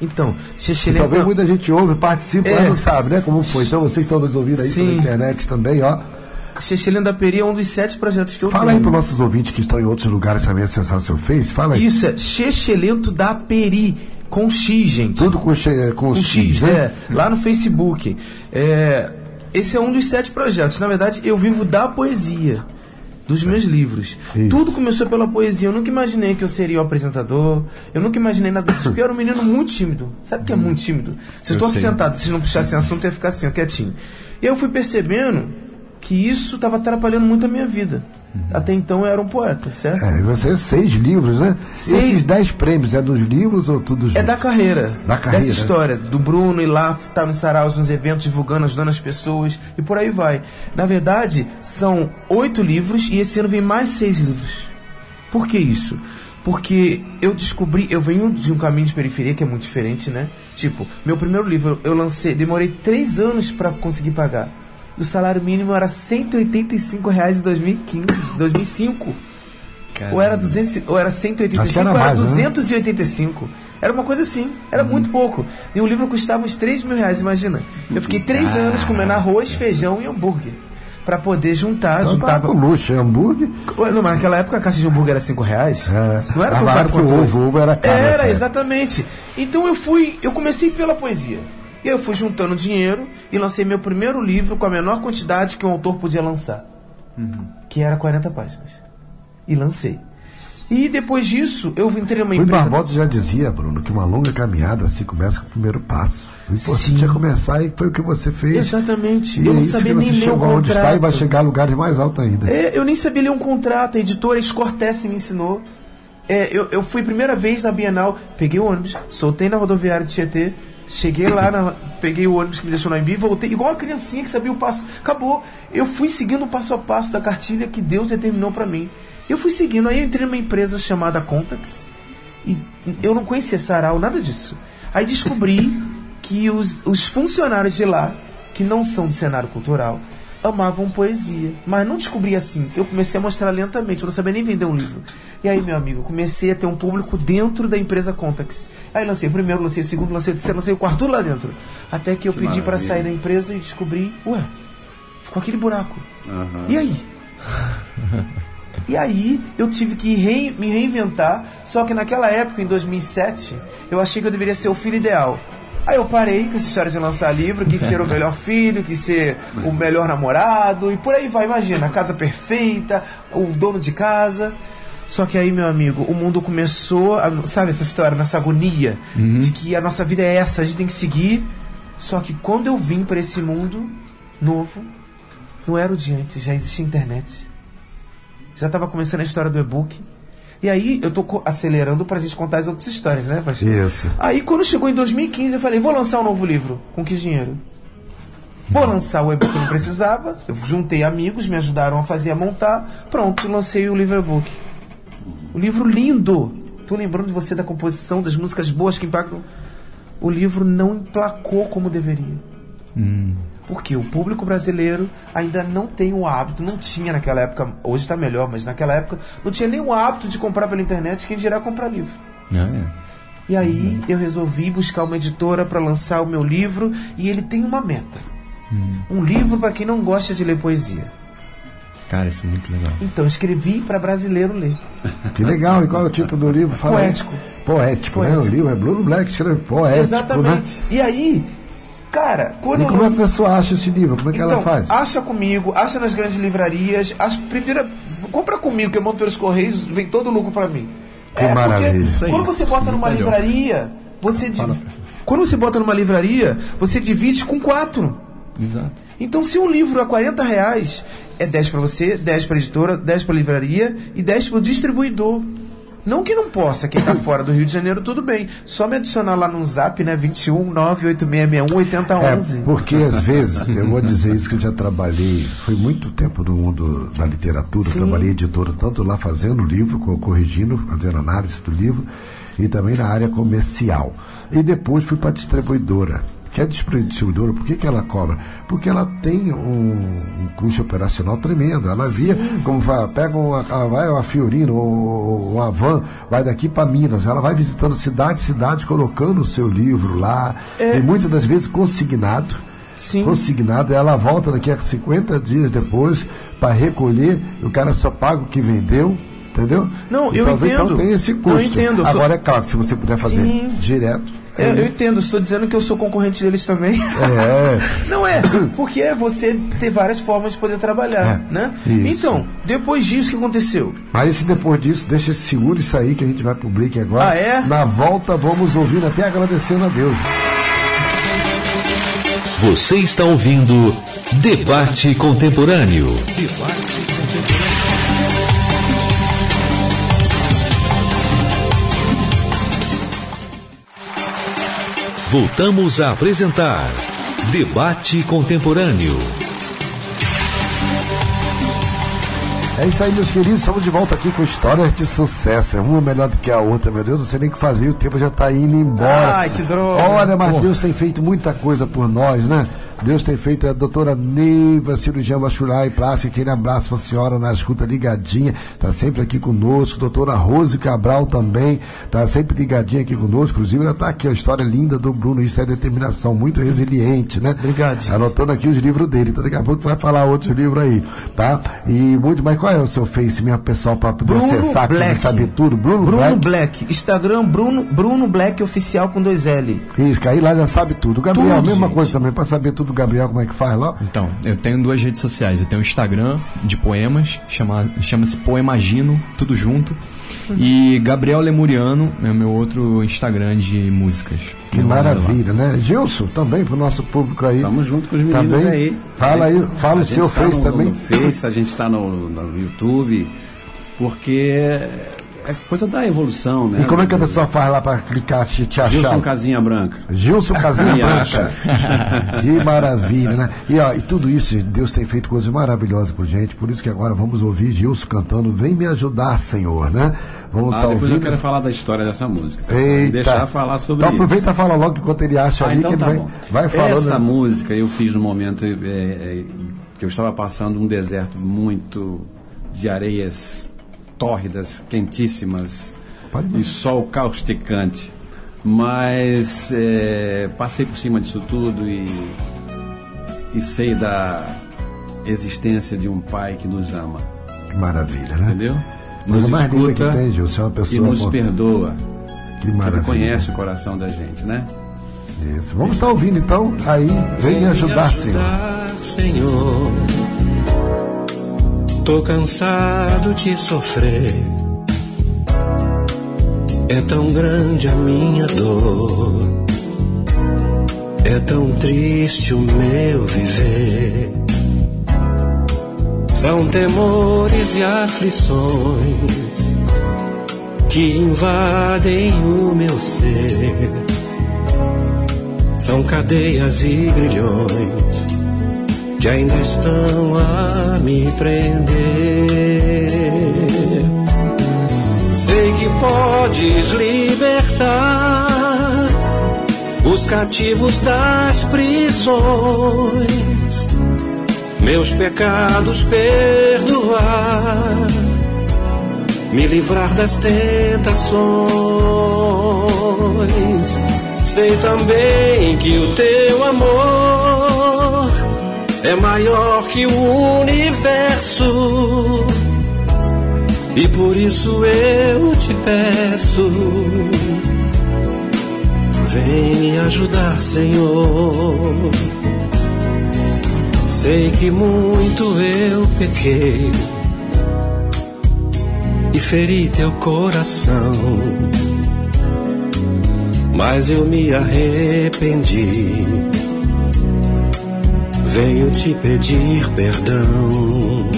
Então, Xexelê. talvez muita gente ouve, participa, É. mas não sabe, né? Como foi. Então vocês estão nos ouvindo aí Sim. pela internet também, ó. Xexelê da Peri é um dos sete projetos que eu Fala aí tenho. para nossos ouvintes que estão em outros lugares também acessar seu Face. Fala aí. Isso é Xexelento da Peri, com X, gente. Tudo com, che- com, com os X, X, né? é, lá no Facebook. É, esse é um dos sete projetos. Na verdade, eu vivo da poesia, dos meus livros. Isso. Tudo começou pela poesia. Eu nunca imaginei que eu seria o apresentador. Eu nunca imaginei nada disso. Porque eu era um menino muito tímido. Sabe o que é muito tímido? Vocês Eu sei. sentados, se não puxassem assunto, eu ia ficar assim, ó, quietinho. E eu fui percebendo que isso estava atrapalhando muito a minha vida. Até então eu era um poeta, certo? É, você seis livros, né? Seis. Esses dez prêmios é dos livros ou tudo junto? É da carreira. Da carreira, Dessa história. Do Bruno ir lá, estar nos saraus, nos eventos, divulgando, ajudando as pessoas. E por aí vai. Na verdade, são oito livros e esse ano vem mais seis livros. Por que isso? Porque eu descobri, eu venho de um caminho de periferia que é muito diferente, né? Tipo, meu primeiro livro eu lancei, demorei três anos para conseguir pagar. E o salário mínimo era 185 reais em 2015, 2005. Ou era, 200, ou era 185 Acho que era ou era mais, né? 285. Era uma coisa assim, era muito pouco. E o livro custava uns 3 mil reais, imagina. Eu fiquei três anos comendo arroz, feijão e hambúrguer. Pra poder juntar, Então tá juntava. com luxo, hambúrguer. Não, mas naquela época a caixa de hambúrguer era 5 reais. É. Não era tão caro quanto o ovo, ovo era caro Era, época. exatamente. Então eu fui, eu comecei pela poesia. E eu fui juntando dinheiro e lancei meu primeiro livro com a menor quantidade que um autor podia lançar. Que era 40 páginas. E lancei. E depois disso, eu entrei numa empresa. Barbosa já dizia, Bruno, que uma longa caminhada se começa com o primeiro passo. O importante Sim. é começar e foi o que você fez. Exatamente. E eu é não sabia que nem você ler o chegou onde está e vai contrato. chegar a lugares mais altos ainda. É, eu nem sabia ler um contrato, a editora Escortece me ensinou. É, eu, eu fui primeira vez na Bienal, peguei o ônibus, soltei na rodoviária de Tietê, cheguei lá, na- peguei o ônibus que me deixou na Embi, voltei, igual uma criancinha que sabia o passo. Acabou. Eu fui seguindo o passo a passo da cartilha que Deus determinou pra mim. Eu fui seguindo, aí eu entrei numa empresa chamada Contax, e eu não conhecia Sarau, nada disso. Aí descobri que os, os funcionários de lá, que não são do cenário cultural, amavam poesia. Mas não descobri assim. Eu comecei a mostrar lentamente, eu não sabia nem vender um livro. E aí, meu amigo, comecei a ter um público dentro da empresa Contax. Aí lancei o primeiro, lancei o segundo, lancei o terceiro, lancei o quarto, tudo lá dentro. Até que eu pedi para sair da empresa e descobri, ué, ficou aquele buraco. Aham. E aí? E aí eu tive que me reinventar, só que naquela época, em 2007, eu achei que eu deveria ser o filho ideal. Aí eu parei com essa história de lançar livro, quis ser o melhor filho, quis ser o melhor namorado, e por aí vai, imagina, a casa perfeita, o dono de casa. Só que aí, meu amigo, o mundo começou, a, sabe essa história, nessa agonia, de que a nossa vida é essa, a gente tem que seguir. Só que quando eu vim para esse mundo novo, não era o de antes, já existia internet. Já estava começando a história do e-book. E aí eu tô acelerando pra gente contar as outras histórias, né, pastor? Isso. Aí quando chegou em 2015, eu falei, vou lançar um novo livro. Com que dinheiro? Vou lançar o e-book que eu não precisava. Eu juntei amigos, me ajudaram a fazer, a montar. Pronto, lancei o livro e-book. O livro lindo. Tô lembrando de você da composição, das músicas boas que impactam. O livro não emplacou como deveria. Porque o público brasileiro ainda não tem o hábito, não tinha naquela época, hoje está melhor, mas naquela época não tinha nem o hábito de comprar pela internet, quem dirá comprar livro. É. E aí eu resolvi buscar uma editora para lançar o meu livro e ele tem uma meta. Um livro para quem não gosta de ler poesia. Cara, isso é muito legal. Então escrevi para brasileiro ler. Que legal. E qual é o título do livro? Fala aí. Poético. Poético, né? O Poético. livro é Bruno Black, escreve poético, Exatamente. né? E aí, cara, quando E como é que a pessoa acha esse livro? Como é que então, ela faz? acha comigo, acha nas grandes livrarias, as primeira, compra comigo que eu mando pelos correios, vem todo o lucro pra mim. Que porque maravilha. Isso aí. Quando você bota numa Melhor. livraria, você di- quando você bota numa livraria, você divide com quatro. Exato. Então, se um livro a 40 reais, é 10 para você, 10 para editora, 10 para livraria e 10 para o distribuidor. Não que não possa, quem está fora do Rio de Janeiro, tudo bem. Só me adicionar lá no zap, né? 21 98661 8011. É, porque às vezes, eu vou dizer isso que eu já trabalhei, foi muito tempo no mundo da literatura, Sim. trabalhei editora, tanto lá fazendo livro, co- corrigindo, fazendo análise do livro, e também na área comercial. E depois fui para a distribuidora. Que é distribuidora, por que, que ela cobra? Porque ela tem um, um custo operacional tremendo. Ela via, como vai, pega uma, vai uma Fiorino ou uma van, vai daqui para Minas, ela vai visitando cidade, cidade, colocando o seu livro lá, e muitas das vezes consignado Sim. consignado, ela volta daqui a 50 dias depois para recolher, o cara só paga o que vendeu, entendeu? Não, eu Então, entendo. Então tem esse Eu custo. entendo, eu sou- Agora é claro, se você puder fazer Sim. direto. É, é- eu entendo, estou dizendo que eu sou concorrente deles também. É. Não é, porque é você ter várias formas de poder trabalhar, É, né? isso. Então, depois disso, o que aconteceu? Mas se depois disso, deixa seguro isso aí que a gente vai pro break agora. Ah, é? Na volta, vamos ouvindo até agradecendo a Deus. Você está ouvindo Debate Contemporâneo. Voltamos a apresentar Debate Contemporâneo. É isso aí, meus queridos. Estamos de volta aqui com histórias de sucesso. É Uma melhor do que a outra, meu Deus. Não sei nem o que fazer. O tempo já está indo embora. Ai, que droga. Olha, mas Deus tem feito muita coisa por nós, né? Deus tem feito a doutora Neiva, cirurgiã vascular e plástica. Aquele abraço para a senhora na escuta ligadinha. Está sempre aqui conosco. Doutora Rose Cabral também. Está sempre ligadinha aqui conosco. Inclusive, ela está aqui. A história linda do Bruno. Isso é determinação. Muito resiliente, né? Obrigado. Anotando aqui os livros dele. Então, daqui a pouco vai falar outros livros aí, tá? E muito mais. Qual é o seu Face, minha pessoal, para poder Bruno acessar aqui Black. saber tudo? Bruno, Bruno Black. Black. Instagram Bruno, Bruno Black Oficial com dois L. Isso, que aí lá já sabe tudo. Gabriel, Tudo, mesma gente. coisa também, para saber tudo do Gabriel, como é que faz lá. Então, eu tenho duas redes sociais. Eu tenho o Instagram de poemas, chama, chama-se Poemagino, tudo junto. E Gabriel Lemuriano é o meu outro Instagram de músicas. Que maravilha, né? Gilson, também pro nosso público aí. Estamos junto com os meninos Também? aí. Fala aí, fala A o seu tá Face no, também. No Face, a gente está no, no YouTube, porque é coisa da evolução, né? E como é que a pessoa faz lá para clicar, te, te achar? Gilson Casinha Branca. Gilson Casinha Branca. Que maravilha, né? E, ó, e tudo isso, Deus tem feito coisas maravilhosas por gente, por isso que agora vamos ouvir Gilson cantando Vem me ajudar, Senhor, né? Vamos Ah, estar depois eu ouvindo. quero falar da história dessa música. Eita. Deixar falar sobre Então isso. aproveita e fala logo enquanto ele acha Ah, ali então que ele tá vai, bom. vai falando. Essa música eu fiz no momento é, é, que eu estava passando um deserto muito de areias tórridas, quentíssimas e sol causticante. Mas é, passei por cima disso tudo e, e sei da existência de um pai que nos ama, Que maravilha, né? entendeu? Nos mais linda que escuta tem, Gilson, é uma e pessoa nos com- perdoa. Que Ele maravilha. conhece o coração da gente, né? Isso. Vamos estar ouvindo então. Aí, vem me ajudar, Senhor. Senhor. Tô cansado de sofrer. É tão grande a minha dor. É tão triste o meu viver. São temores e aflições que invadem o meu ser. São cadeias e grilhões que ainda estão a me prender. Sei que podes libertar os cativos das prisões meus pecados perdoar, me livrar das tentações. Sei também que o teu amor é maior que o universo. E por isso eu te peço, vem me ajudar, Senhor Sei que muito eu pequei e feri teu coração, mas eu me arrependi. Venho te pedir perdão.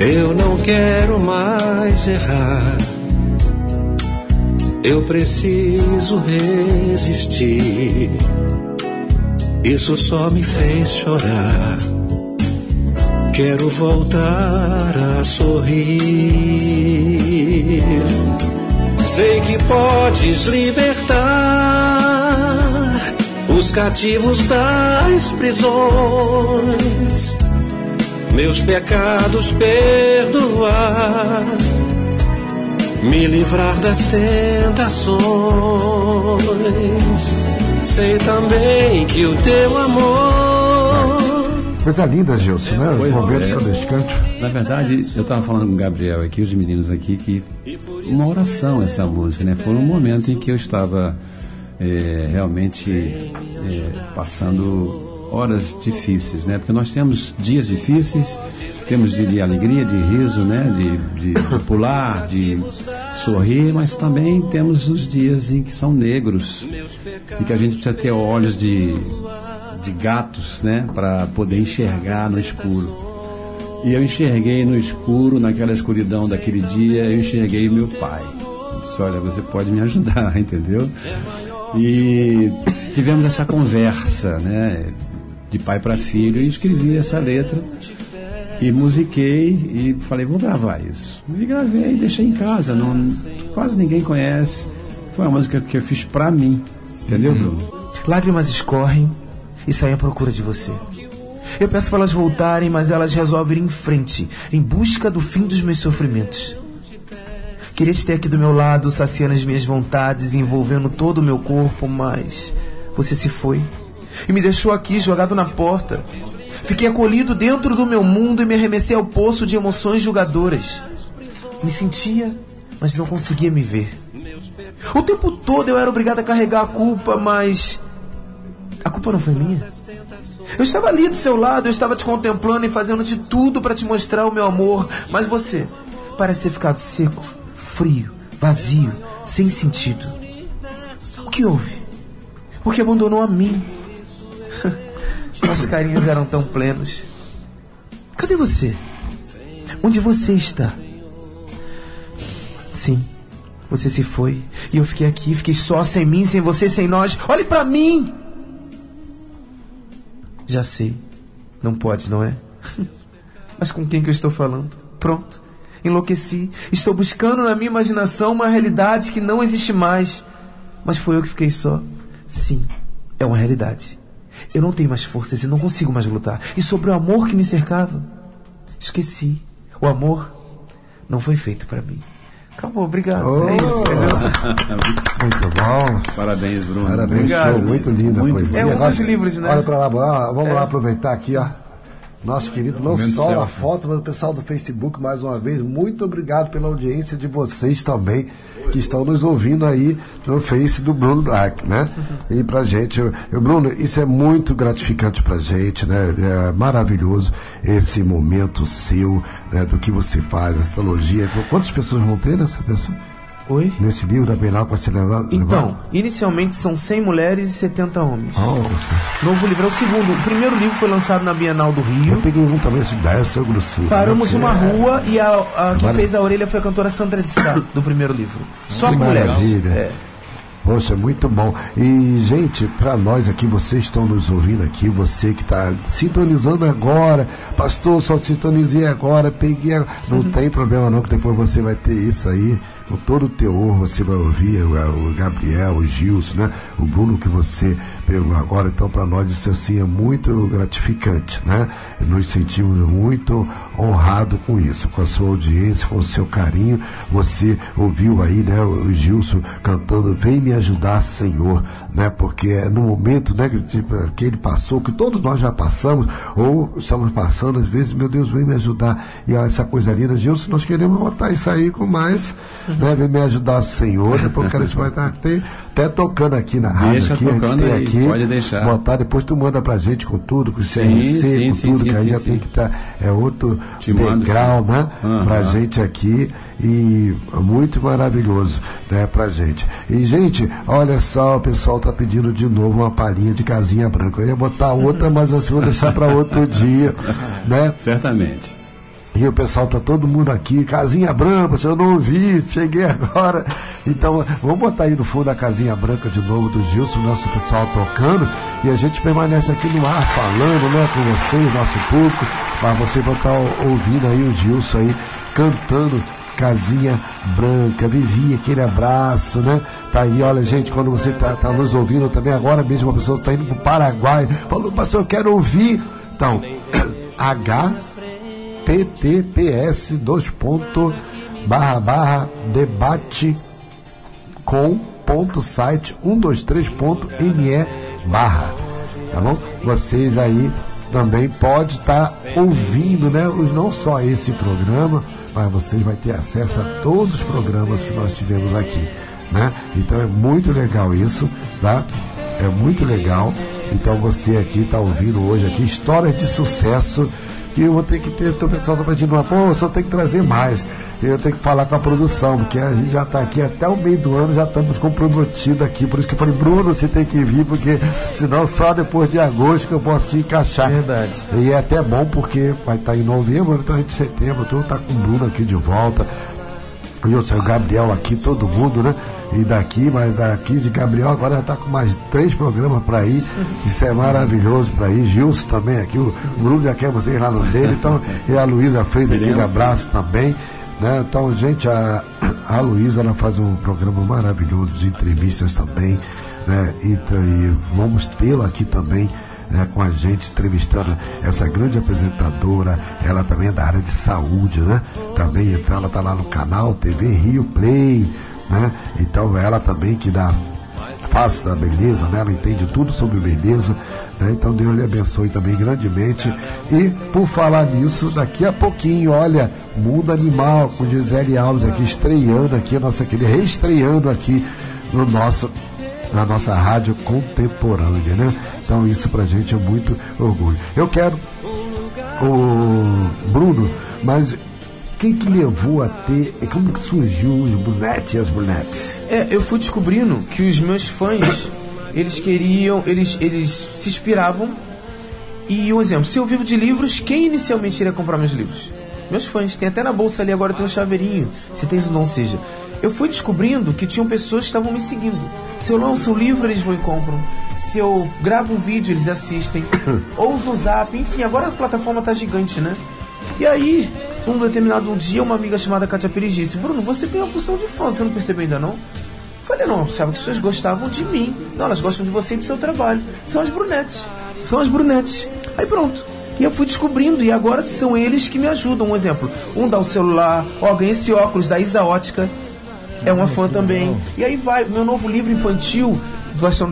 Eu não quero mais errar. Eu preciso resistir isso só me fez chorar. Quero voltar a sorrir. Sei que podes libertar os cativos das prisões, meus pecados perdoar, me livrar das tentações Sei também que o teu amor. Coisa linda, Gilson, né? Pois momento é. descanso. Na verdade, eu estava falando com o Gabriel aqui, os meninos aqui, que uma oração essa música, né? Foi um momento em que eu estava é, realmente é, passando horas difíceis, né? Porque nós temos dias difíceis, temos de, de alegria, de riso, né? De, de, pular, de sorrir, mas também temos os dias em que são negros e que a gente precisa ter olhos de, de gatos, né? Para poder enxergar no escuro. E eu enxerguei no escuro, naquela escuridão daquele dia, eu enxerguei meu pai. Eu disse, olha, você pode me ajudar, entendeu? E tivemos essa conversa, né? de pai para filho e escrevi essa letra e musiquei e falei, vou gravar isso. E gravei, deixei em casa, não, quase ninguém conhece. Foi uma música que eu fiz pra mim, entendeu, Bruno? Lágrimas escorrem e saem à procura de você. Eu peço para elas voltarem, mas elas resolvem ir em frente, em busca do fim dos meus sofrimentos. Queria te ter aqui do meu lado, saciando as minhas vontades, envolvendo todo o meu corpo, mas você se foi e me deixou aqui jogado na porta. Fiquei acolhido dentro do meu mundo e me arremessei ao poço de emoções julgadoras. Me sentia, mas não conseguia me ver. O tempo todo eu era obrigado a carregar a culpa, mas. A culpa não foi minha. Eu estava ali do seu lado, eu estava te contemplando e fazendo de tudo para te mostrar o meu amor, mas você parece ter ficado seco, frio, vazio, sem sentido. O que houve? Por que abandonou a mim? Nossos carinhos eram tão plenos. Cadê você? Onde você está? Sim, você se foi e eu fiquei aqui, fiquei só, sem mim, sem você, sem nós. Olhe para mim! Já sei, não pode, não é? Mas com quem que eu estou falando? Pronto, enlouqueci. Estou buscando na minha imaginação uma realidade que não existe mais. Mas foi eu que fiquei só. Sim, é uma realidade. Eu não tenho mais forças e não consigo mais lutar. E sobre o amor que me cercava, esqueci. O amor não foi feito para mim. Acabou, obrigado. Oh, é isso, entendeu? Muito bom. Parabéns, Bruno. Parabéns, obrigado. show. Muito linda muito poesia. É um dos livros, né? Olha para lá, vamos é. lá aproveitar aqui, ó. Nosso querido, não só a foto, mas o pessoal do Facebook, mais uma vez, muito obrigado pela audiência de vocês também, que estão nos ouvindo aí no Face do Bruno Dark, né? E pra gente, eu, eu, Bruno, isso é muito gratificante pra gente, né? É maravilhoso esse momento seu, né? Do que você faz, essa teologia. Quantas pessoas vão ter nessa pessoa? Oi? Nesse livro da Bienal para ser levado? Então, inicialmente são 100 mulheres e 70 homens. Oh, Novo livro é o segundo. O primeiro livro foi lançado na Bienal do Rio. Eu peguei um também, esse 10, seu grosseiro. Paramos uma rua e a, a quem fez a orelha foi a cantora Sandra de Sá, do primeiro livro. Só que mulheres. Maravilha. É. Poxa, muito bom. E, gente, para nós aqui, vocês estão nos ouvindo aqui, você que está sintonizando agora, pastor, só sintonizei agora, peguei. Não uhum. tem problema não, que depois você vai ter isso aí todo o teor, você vai ouvir o, Gabriel, o Gilson, né? O Bruno que você pegou agora, então para nós isso assim é muito gratificante, né? Nos sentimos muito honrados com isso, com a sua audiência, com o seu carinho. Você ouviu aí, né, o Gilson cantando Vem me ajudar, Senhor, né? Porque é no momento, né, que, tipo, que ele passou, que todos nós já passamos, ou estamos passando, às vezes, meu Deus, vem me ajudar. E essa coisa linda, Gilson, nós queremos botar isso aí com mais, né? Vem me ajudar, Senhor. Quero isso vai estar até, até tocando aqui na rádio, Deixa aqui, a gente tocando tem aí, aqui. pode deixar. Botar, depois tu manda pra gente com tudo, com o CRC, Sim, com sim, tudo, sim, que aí já tem que estar, é outro Te degrau, né? Aham. Pra gente aqui e muito maravilhoso, né, pra gente. E, gente, olha só, o pessoal tá pedindo de novo uma palhinha de casinha branca. Eu ia botar outra, mas assim vou deixar para outro dia, né? Certamente. E o pessoal tá todo mundo aqui, casinha branca, se eu não ouvi, cheguei agora. Então, vamos botar aí no fundo a casinha branca de novo do Gilson, nosso pessoal tocando, e a gente permanece aqui no ar falando, né, com vocês, nosso público, mas você estar ouvindo aí o Gilson aí cantando Casinha Branca, Vivi, aquele abraço, né? Tá aí, olha, gente, quando você tá, tá nos ouvindo também, agora mesmo uma pessoa está indo pro Paraguai, falou, pastor, eu quero ouvir. Então, H ttps dois ponto barra barra debate com ponto site 123 ponto me barra. Tá bom? Vocês aí também pode estar ouvindo né? Os, não só esse programa mas vocês vai ter acesso a todos os programas que nós tivemos aqui né? Então é muito legal isso tá? É muito legal. Então você aqui está ouvindo hoje aqui histórias de sucesso que eu vou ter que ter, o pessoal está pedindo, uma, pô, só tem que trazer mais. Eu tenho que falar com a produção, porque a gente já está aqui até o meio do ano, já estamos comprometidos aqui. Por isso que eu falei, Bruno, você tem que vir, porque senão só depois de agosto que eu posso te encaixar. Verdade. E é até bom porque vai estar em novembro, então a gente em setembro, tudo tá com o Bruno aqui de volta. E o seu Gabriel aqui, todo mundo, né? E daqui, mas daqui de Gabriel agora já está com mais três programas para ir. Isso é maravilhoso para ir. Gilson também aqui, o Bruno já quer vocês lá no dele. Então, e a Luísa Freitas aqui, abraço também. Né? Então, gente, a, a Luísa ela faz um programa maravilhoso de entrevistas também. Né? E, e vamos tê-la aqui também né, com a gente, entrevistando essa grande apresentadora. Ela também é da área de saúde, né? Também, então ela está lá no canal TV Rio Play, né? Então ela também que dá face da beleza, né? Ela entende tudo sobre beleza, né? Então Deus lhe abençoe também grandemente. E por falar nisso, daqui a pouquinho, olha, Mundo Animal com Gisele Alves aqui estreando aqui, nossa querida, reestreando aqui no nosso na nossa rádio contemporânea, né? Então isso pra gente é muito orgulho. Eu quero o Bruno, mas quem que levou a ter, como que surgiu os brunetes e as brunetes? É, eu fui descobrindo que os meus fãs, eles queriam, eles, eles se inspiravam. E um exemplo, se eu vivo de livros, quem inicialmente iria comprar meus livros? Meus fãs, tem até na bolsa ali agora tem um chaveirinho, se tem isso não seja. Eu fui descobrindo que tinham pessoas que estavam me seguindo. Se eu lanço um livro, eles vão e compram. Se eu gravo um vídeo, eles assistem. Ou no zap, enfim, agora a plataforma tá gigante, né? E aí, um determinado dia, uma amiga chamada Katia Pires disse: Bruno, você tem uma porção de fãs, você não percebeu ainda não? Falei, não, eu achava que as pessoas gostavam de mim. Não, elas gostam de você e do seu trabalho. São as brunetes. São as brunetes. Aí pronto. E eu fui descobrindo, e agora são eles que me ajudam. Um exemplo, um dá o celular, ó, ganhei esse óculos da Isa Ótica, é uma fã também. E aí vai, meu novo livro infantil,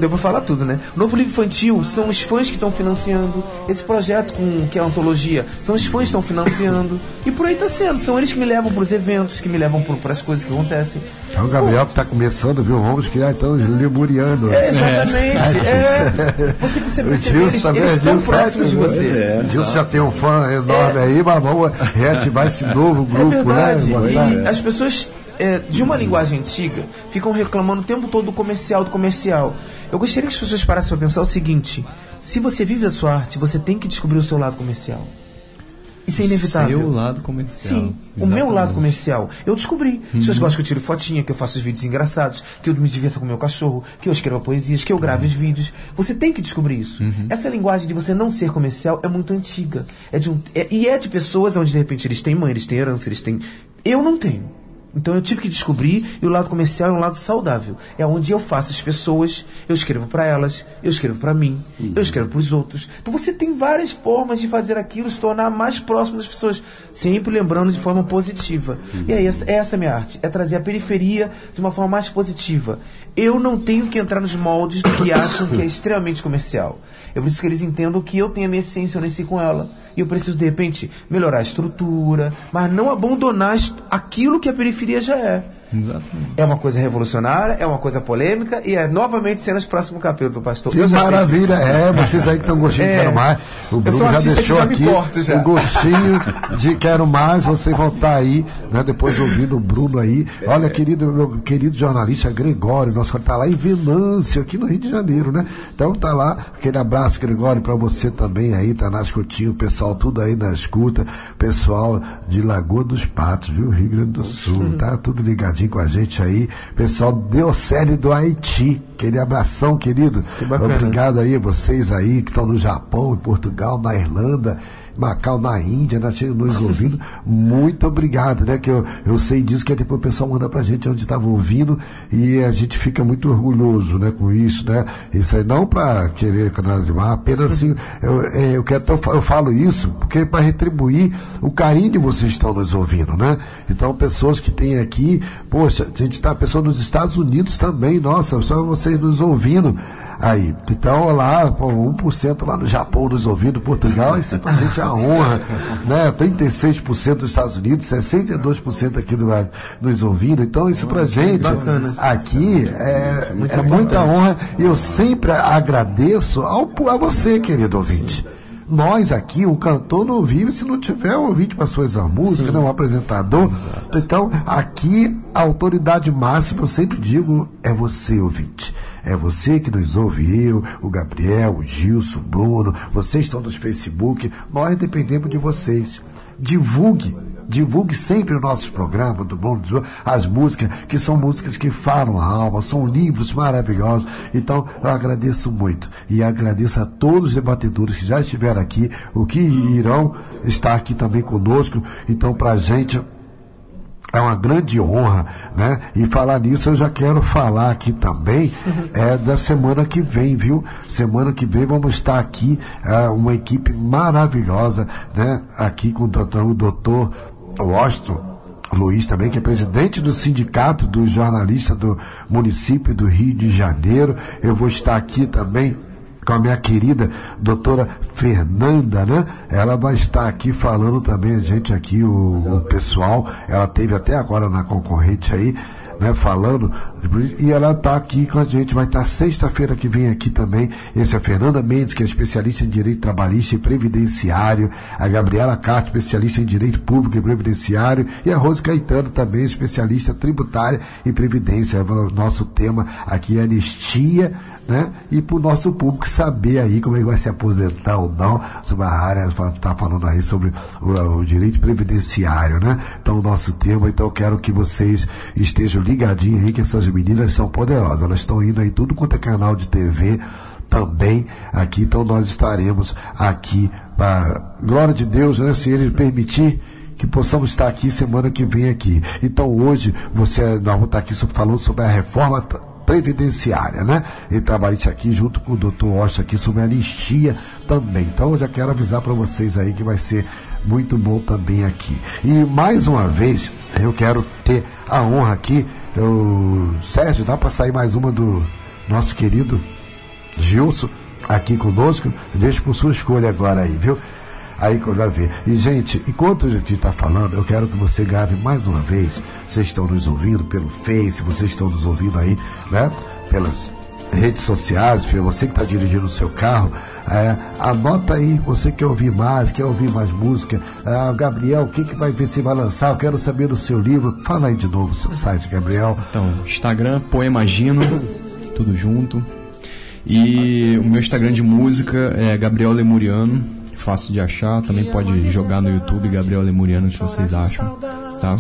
deu pra falar tudo, né? O novo livro infantil são os fãs que estão financiando. Esse projeto com que é a antologia, são os fãs que estão financiando. E por aí tá sendo. São eles que me levam pros eventos, que me levam para as coisas que acontecem. É o Gabriel que está começando, viu? Vamos criar então os lemurianos. É, exatamente. É. Você percebe, eles, também, eles estão Gilson próximos de você. né? Gilson já tem um fã enorme aí, mas vamos reativar esse novo grupo, é verdade. né? E as pessoas é, de uma linguagem antiga ficam reclamando o tempo todo do comercial, do comercial. Eu gostaria que as pessoas parassem para pensar o seguinte: se você vive a sua arte, você tem que descobrir o seu lado comercial. Isso é inevitável. Seu lado comercial. Sim, o meu lado comercial. Eu descobri. As pessoas gostam que eu tiro fotinha, que eu faço os vídeos engraçados, que eu me divirto com o meu cachorro, que eu escrevo poesias, que eu gravo os vídeos. Você tem que descobrir isso. Essa linguagem de você não ser comercial é muito antiga. É de um, é- e é de pessoas onde, de repente, eles têm mãe, eles têm herança, eles têm. Eu não tenho. Então eu tive que descobrir e o lado comercial é um lado saudável. É onde eu faço as pessoas, eu escrevo para elas, eu escrevo para mim, uhum. eu escrevo para os outros. Então você tem várias formas de fazer aquilo se tornar mais próximo das pessoas, sempre lembrando de forma positiva. Uhum. E aí essa, essa é a minha arte, é trazer a periferia de uma forma mais positiva. Eu não tenho que entrar nos moldes do que acham que é extremamente comercial. É por isso que eles entendam que eu tenho a minha essência, eu nasci com ela eu preciso de repente melhorar a estrutura, mas não abandonar aquilo que a periferia já é. Exatamente. É uma coisa revolucionária, é uma coisa polêmica e é novamente cenas próximo capítulo, pastor. Que maravilha, é, vocês aí que estão gostinho é. de Quero Mais. O Bruno já deixou já aqui o gostinho de Quero Mais, você voltar aí, né, depois ouvindo o Bruno aí. Olha, querido, meu querido jornalista Gregório, nosso está lá em Venâncio, aqui no Rio de Janeiro, né? Então tá lá, aquele abraço, Gregório, para você também aí, tá na escutinha, o pessoal tudo aí na escuta, pessoal de Lagoa dos Patos, viu? Rio Grande do Sul, tá tudo ligadinho com a gente aí. Pessoal Deocélio do Haiti. Aquele abração, querido. Que Obrigado aí, vocês aí que estão no Japão, em Portugal, na Irlanda. Macau, na Índia, nos ouvindo. Muito obrigado, né? Que eu, eu sei disso, que depois o pessoal manda pra gente onde estava ouvindo e a gente fica muito orgulhoso, né? Com isso, né? Isso aí não para querer canal de mar, apenas assim, eu, é, eu quero, eu falo isso porque para retribuir o carinho de vocês estão nos ouvindo, né? Então, pessoas que têm aqui, poxa, a gente está, pessoa nos Estados Unidos também, nossa, só vocês nos ouvindo. Aí, então lá, pô, 1% lá no Japão nos ouvindo, Portugal, isso pra gente é a honra, né? 36% dos Estados Unidos, 62% aqui do, nos ouvindo, então isso pra gente aqui é, é muita honra e eu sempre agradeço ao, a você, querido ouvinte nós aqui, o cantor não vive se não tiver um ouvinte para suas músicas, né, um apresentador. Exato. Então, aqui, a autoridade máxima, eu sempre digo, é você, ouvinte. É você que nos ouve, eu, o Gabriel, o Gilson, o Bruno, vocês estão nos Facebook, nós dependemos de vocês. Divulgue divulgue sempre os nossos programas do Bom as músicas, que são músicas que falam a alma, são livros maravilhosos. Então, eu agradeço muito. E agradeço a todos os debatedores que já estiveram aqui, o que irão estar aqui também conosco. Então, para a gente é uma grande honra, né? E falar nisso eu já quero falar aqui também é da semana que vem, viu? Semana que vem vamos estar aqui é, uma equipe maravilhosa, né? Aqui com o doutor, o doutor Washington Luiz também, que é presidente do Sindicato dos Jornalistas do município do Rio de Janeiro. Eu vou estar aqui também com a minha querida doutora Fernanda, né? Ela vai estar aqui falando também, a gente aqui, o, o pessoal, ela teve até agora na concorrente aí, né, falando, e ela está aqui com a gente, vai estar sexta-feira que vem aqui também. Esse é Fernanda Mendes, que é especialista em direito trabalhista e previdenciário, a Gabriela Castro, especialista em direito público e previdenciário, e a Rose Caetano, também especialista tributária e previdência. O nosso tema aqui é anistia né? E para o nosso público saber aí como é que vai se aposentar ou não, sobre a área, está falando aí sobre o, o, direito previdenciário, né? Então, o nosso tema, então eu quero que vocês estejam ligadinhos aí, que essas meninas são poderosas, elas estão indo aí tudo quanto é canal de TV, também aqui, então nós estaremos aqui, para glória de Deus, né? Se Ele permitir, que possamos estar aqui semana que vem aqui. Então hoje você nós vamos estar aqui falando sobre a reforma previdenciária, né? E trabalhista aqui junto com o doutor Osta aqui sobre anistia também. Então eu já quero avisar para vocês aí que vai ser muito bom também aqui. E mais uma vez, eu quero ter a honra aqui, eu, Sérgio, dá para sair mais uma do nosso querido Gilson aqui conosco? Deixa por sua escolha agora aí, viu? Aí quando vai ver. E, gente, enquanto a gente está falando, eu quero que você grave mais uma vez. Vocês estão nos ouvindo pelo Face, vocês estão nos ouvindo aí, né? Pelas redes sociais, filho, você que está dirigindo o seu carro, é, anota aí, você quer ouvir mais, quer ouvir mais música. É, Gabriel, o que, que vai ver se vai lançar? Eu quero saber do seu livro. Fala aí de novo o seu site, Gabriel. Então, Instagram, Poemagino, tudo junto. E o meu Instagram de música é Gabriel Lemuriano fácil de achar. Também pode jogar no YouTube Gabriel Lemuriano, o que vocês acham, tá?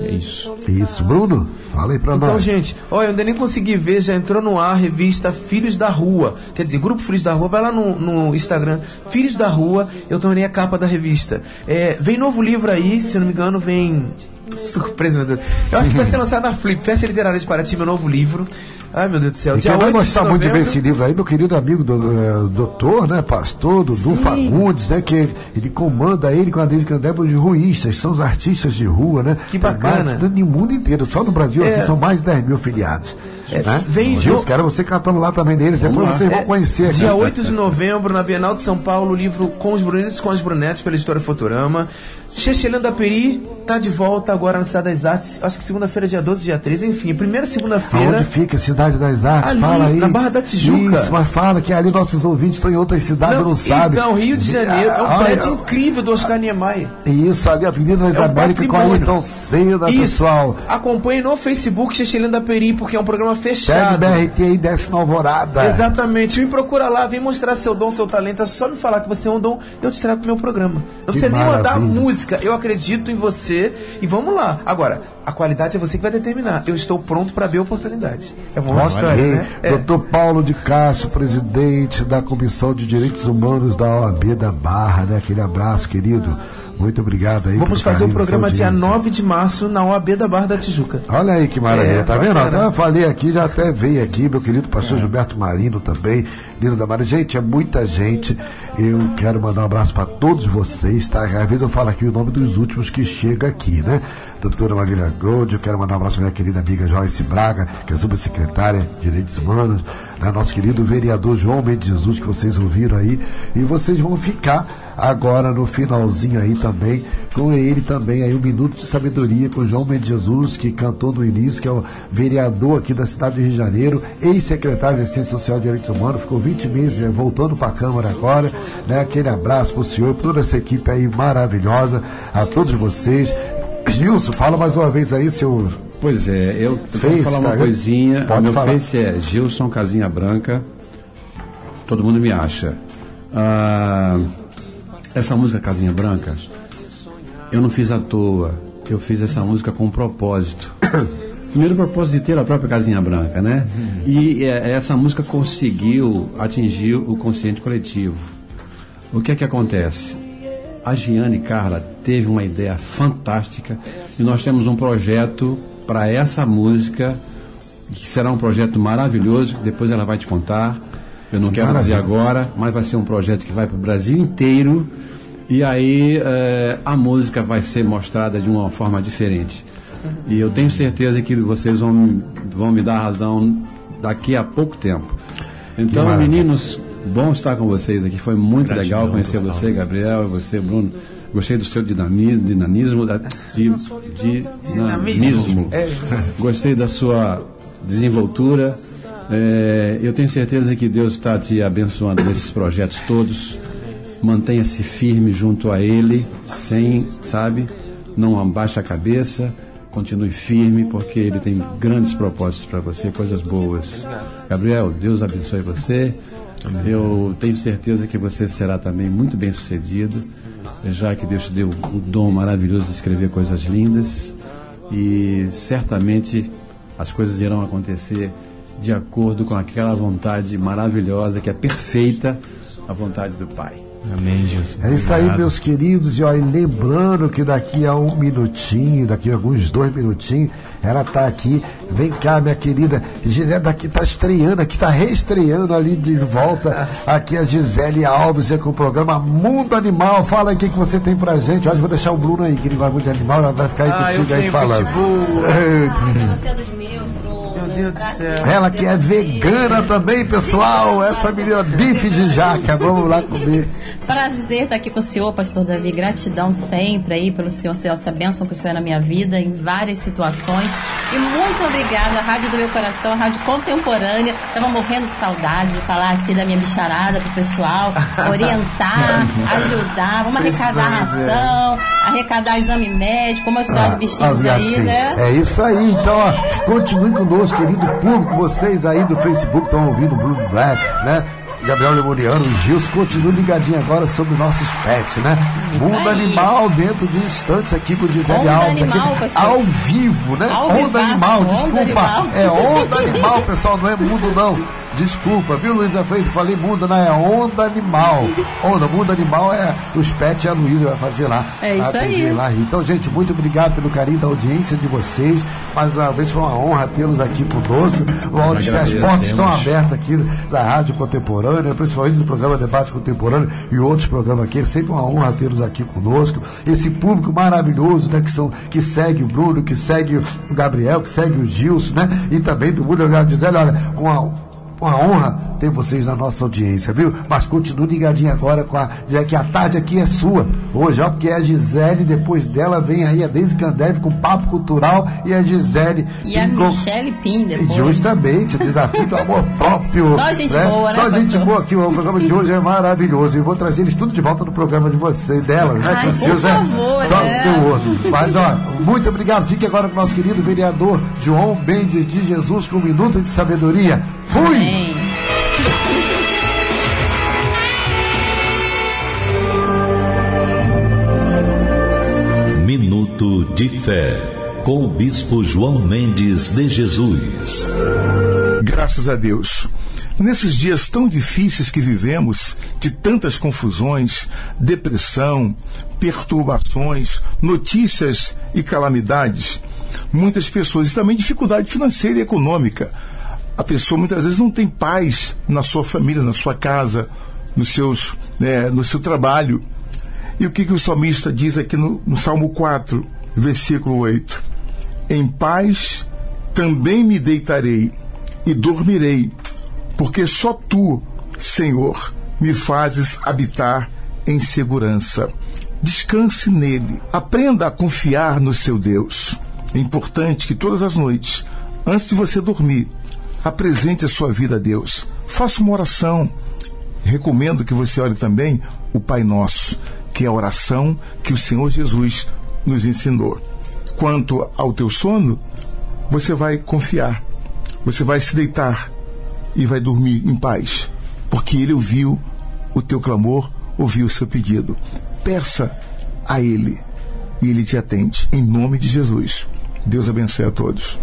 É isso. Isso, Bruno, fala aí pra então, nós. Então, gente, olha, eu ainda nem consegui ver, já entrou no ar a revista Filhos da Rua. Quer dizer, Grupo Filhos da Rua, vai lá no, no Instagram, Filhos da Rua, eu tornei a capa da revista. É, vem novo livro aí, se não me engano, vem Surpresa, meu Deus. Eu acho que vai ser lançado na Flip, Festa Literária de Paraty, meu novo livro. Ai, meu Deus do céu. E quem vai 8 gostar de muito de ver esse livro aí, meu querido amigo do, eh, doutor, né, pastor Dudu. Fagundes, né, que ele comanda ele com a Adriana Candebo de ruístas, são os artistas de rua, né? Que bacana. Mais- No mundo inteiro, só no Brasil É. aqui são mais de 10 mil filiados. né? vem Gil, jo- quero você cantando lá também deles, depois lá. vocês vão É, conhecer aqui. Dia 8 de novembro, na Bienal de São Paulo, o livro Com os Brunetes com as Brunetes, pela editora Futurama. Chechelando da Peri tá de volta agora na Cidade das Artes. Acho que segunda-feira, dia 12, dia 13. Enfim, primeira segunda-feira. Aonde fica a Cidade das Artes? Ali, fala aí. na Barra da Tijuca. Isso, mas fala que ali nossos ouvintes estão em outras cidades, não, sabem. Então, Rio de Janeiro. É um Olha, prédio incrível do Oscar Niemeyer. Isso, ali, Avenida das É um Américas, com patrimônio. Ayrton Senna, Isso. pessoal. Acompanhe no Facebook Chechelando da Peri, porque é um programa Pega fechado. o BRT aí, desce na Alvorada. Exatamente, me procura lá, vem mostrar seu dom, seu talento. É só me falar que você tem um dom, eu te trago pro meu programa. Não precisa nem mandar maravilha. Música, eu acredito em você e vamos lá. Agora, a qualidade é você que vai determinar. Eu estou pronto para ver a oportunidade. É uma história, aí, né? É. Doutor Paulo de Castro, presidente da Comissão de Direitos Humanos da OAB da Barra, né? Aquele abraço, querido. Muito obrigado aí. Vamos fazer o da programa dia audiência. 9 de março na OAB da Barra da Tijuca. Olha aí que maravilha, É, tá vendo? bacana. Eu falei aqui, já até veio aqui, meu querido pastor Gilberto Marino também, Nino da Mara. Gente, é muita gente. Eu quero mandar um abraço para todos vocês, tá? Às vezes eu falo aqui o nome dos últimos que chega aqui, né? Doutora Marília Gold, eu quero mandar um abraço para minha querida amiga Joyce Braga, que é subsecretária de Direitos Humanos, né? nosso querido vereador João Mendes Jesus, que vocês ouviram aí. E vocês vão ficar agora no finalzinho aí também, com ele também aí, o Minuto de Sabedoria com João Mendes Jesus, que cantou no início, que é o vereador aqui da cidade do Rio de Janeiro, ex-secretário de Ciência Social e Direitos Humanos, ficou 20 meses eh, voltando para a Câmara agora, né? Aquele abraço pro senhor, pra toda essa equipe aí maravilhosa, a todos vocês. Gilson, fala mais uma vez aí, seu. Pois é, eu Face, falar uma tá? coisinha. Pode o meu falar. face é Gilson Casinha Branca. Todo mundo me acha. Ah, essa música Casinha Branca, eu não fiz à toa. Eu fiz essa música com um propósito. Primeiro propósito de ter a própria Casinha Branca, né? E eh, essa música conseguiu atingir o consciente coletivo. O que é que acontece? A Giane Carla teve uma ideia fantástica e nós temos um projeto para essa música que será um projeto maravilhoso, depois ela vai te contar. Eu não quero dizer Maravilha. agora, mas vai ser um projeto que vai para o Brasil inteiro e aí eh, a música vai ser mostrada de uma forma diferente. E eu tenho certeza que vocês vão, me- vão me dar razão daqui a pouco tempo. Então, meninos, bom estar com vocês aqui. Foi muito Gratidão, legal conhecer você, Gabriel, e você, Bruno. Gostei do seu dinamismo, dinamismo da- de, de dinamismo. É. Gostei da sua desenvoltura. É, eu tenho certeza que Deus está te abençoando nesses projetos todos. Mantenha-se firme junto a Ele, sem, sabe, não abaixe a cabeça. Continue firme, porque Ele tem grandes propósitos para você, coisas boas. Gabriel, Deus abençoe você. Eu tenho certeza que você será também muito bem sucedido, já que Deus te deu o dom maravilhoso de escrever coisas lindas e certamente as coisas irão acontecer de acordo com aquela vontade maravilhosa que é perfeita, a vontade do Pai. Amém, Gilson. É isso aí, meus queridos. E olha, lembrando que daqui a um minutinho, daqui a alguns dois minutinhos, ela tá aqui. Vem cá, minha querida. Gisele daqui tá estreando, aqui tá reestreando ali de volta. Aqui a Gisele Alves é com o programa Mundo Animal. Fala aí o que, que você tem pra gente. Hoje vou deixar o Bruno aí, que ele vai muito de animal, ela vai ficar aí Ah, contigo aí falando. Você é dos meus, Deus do céu. Ela que é vegana também, pessoal. Essa menina bife de jaca. Vamos lá comer. Prazer estar aqui com o senhor, pastor Davi. Gratidão sempre aí pelo senhor, ser essa bênção que o senhor é na minha vida, em várias situações. E muito obrigada, a Rádio do Meu Coração, a Rádio Contemporânea. Estava morrendo de saudade de falar aqui da minha bicharada pro pessoal, orientar, ajudar. Vamos arrecadar é. ração, arrecadar exame médico, vamos ajudar os Ah, bichinhos os aí, gatinhos. né? É isso aí, então, ó, continue conosco, querido público, vocês aí do Facebook estão ouvindo o Bruno Black, né? Gabriel Lemuriano, o Gilson, continue ligadinho agora sobre nossos pets, né? Isso Mundo aí. Animal dentro de instantes aqui com o Gisele Onda Alves. Animal, aqui, ao vivo, né? Ao onda vivaço, Animal, Onda desculpa. Animal. É Onda Animal, pessoal, não é mundo não. Desculpa, viu, Luísa Freitas? Falei mundo, não é onda animal. Onda, mundo animal é os pets e a Luísa vai fazer lá. É isso aí. Lá. Então, gente, muito obrigado pelo carinho da audiência de vocês. Mais uma vez foi uma honra tê-los aqui conosco. As portas estão abertas aqui da Rádio Contemporânea, principalmente do programa Debate Contemporâneo e outros programas aqui. É sempre uma honra tê-los aqui conosco. Esse público maravilhoso, né, que, são, que segue o Bruno, que segue o Gabriel, que segue o Gilson, né? E também do Bruno Gisele, olha, uma uma honra ter vocês na nossa audiência, viu? Mas continue ligadinho agora com a. Dizer que a tarde aqui é sua. Hoje, ó, porque é a Gisele, depois dela vem aí a Deise Candev com Papo Cultural e a Gisele. E a Michelle Pim depois. Justamente, o desafio do amor próprio. Só gente né? boa, né? Só pastor? gente boa aqui. O programa de hoje é maravilhoso. E vou trazer eles tudo de volta no programa de vocês, delas, né? Ai, por seus favor, é só né? teu outro. Mas, ó, muito obrigado. Fique agora com o nosso querido vereador João Mendes de Jesus com um minuto de sabedoria. Fui! Amém. Minuto de Fé, com o Bispo João Mendes de Jesus. Graças a Deus. Nesses dias tão difíceis que vivemos, de tantas confusões, depressão, perturbações, notícias e calamidades, muitas pessoas, e também dificuldade financeira e econômica. A pessoa muitas vezes não tem paz na sua família, na sua casa, nos seus, né, no seu trabalho. E o que, que o salmista diz aqui no, no Salmo 4, versículo 8? Em paz também me deitarei e dormirei, porque só tu, Senhor, me fazes habitar em segurança. Descanse nele. Aprenda a confiar no seu Deus. É importante que todas as noites, antes de você dormir, apresente a sua vida a Deus. Faça uma oração. Recomendo que você ore também o Pai Nosso, que é a oração que o Senhor Jesus nos ensinou. Quanto ao teu sono, você vai confiar, você vai se deitar e vai dormir em paz, porque Ele ouviu o teu clamor, ouviu o seu pedido. Peça a Ele e Ele te atende. Em nome de Jesus. Deus abençoe a todos.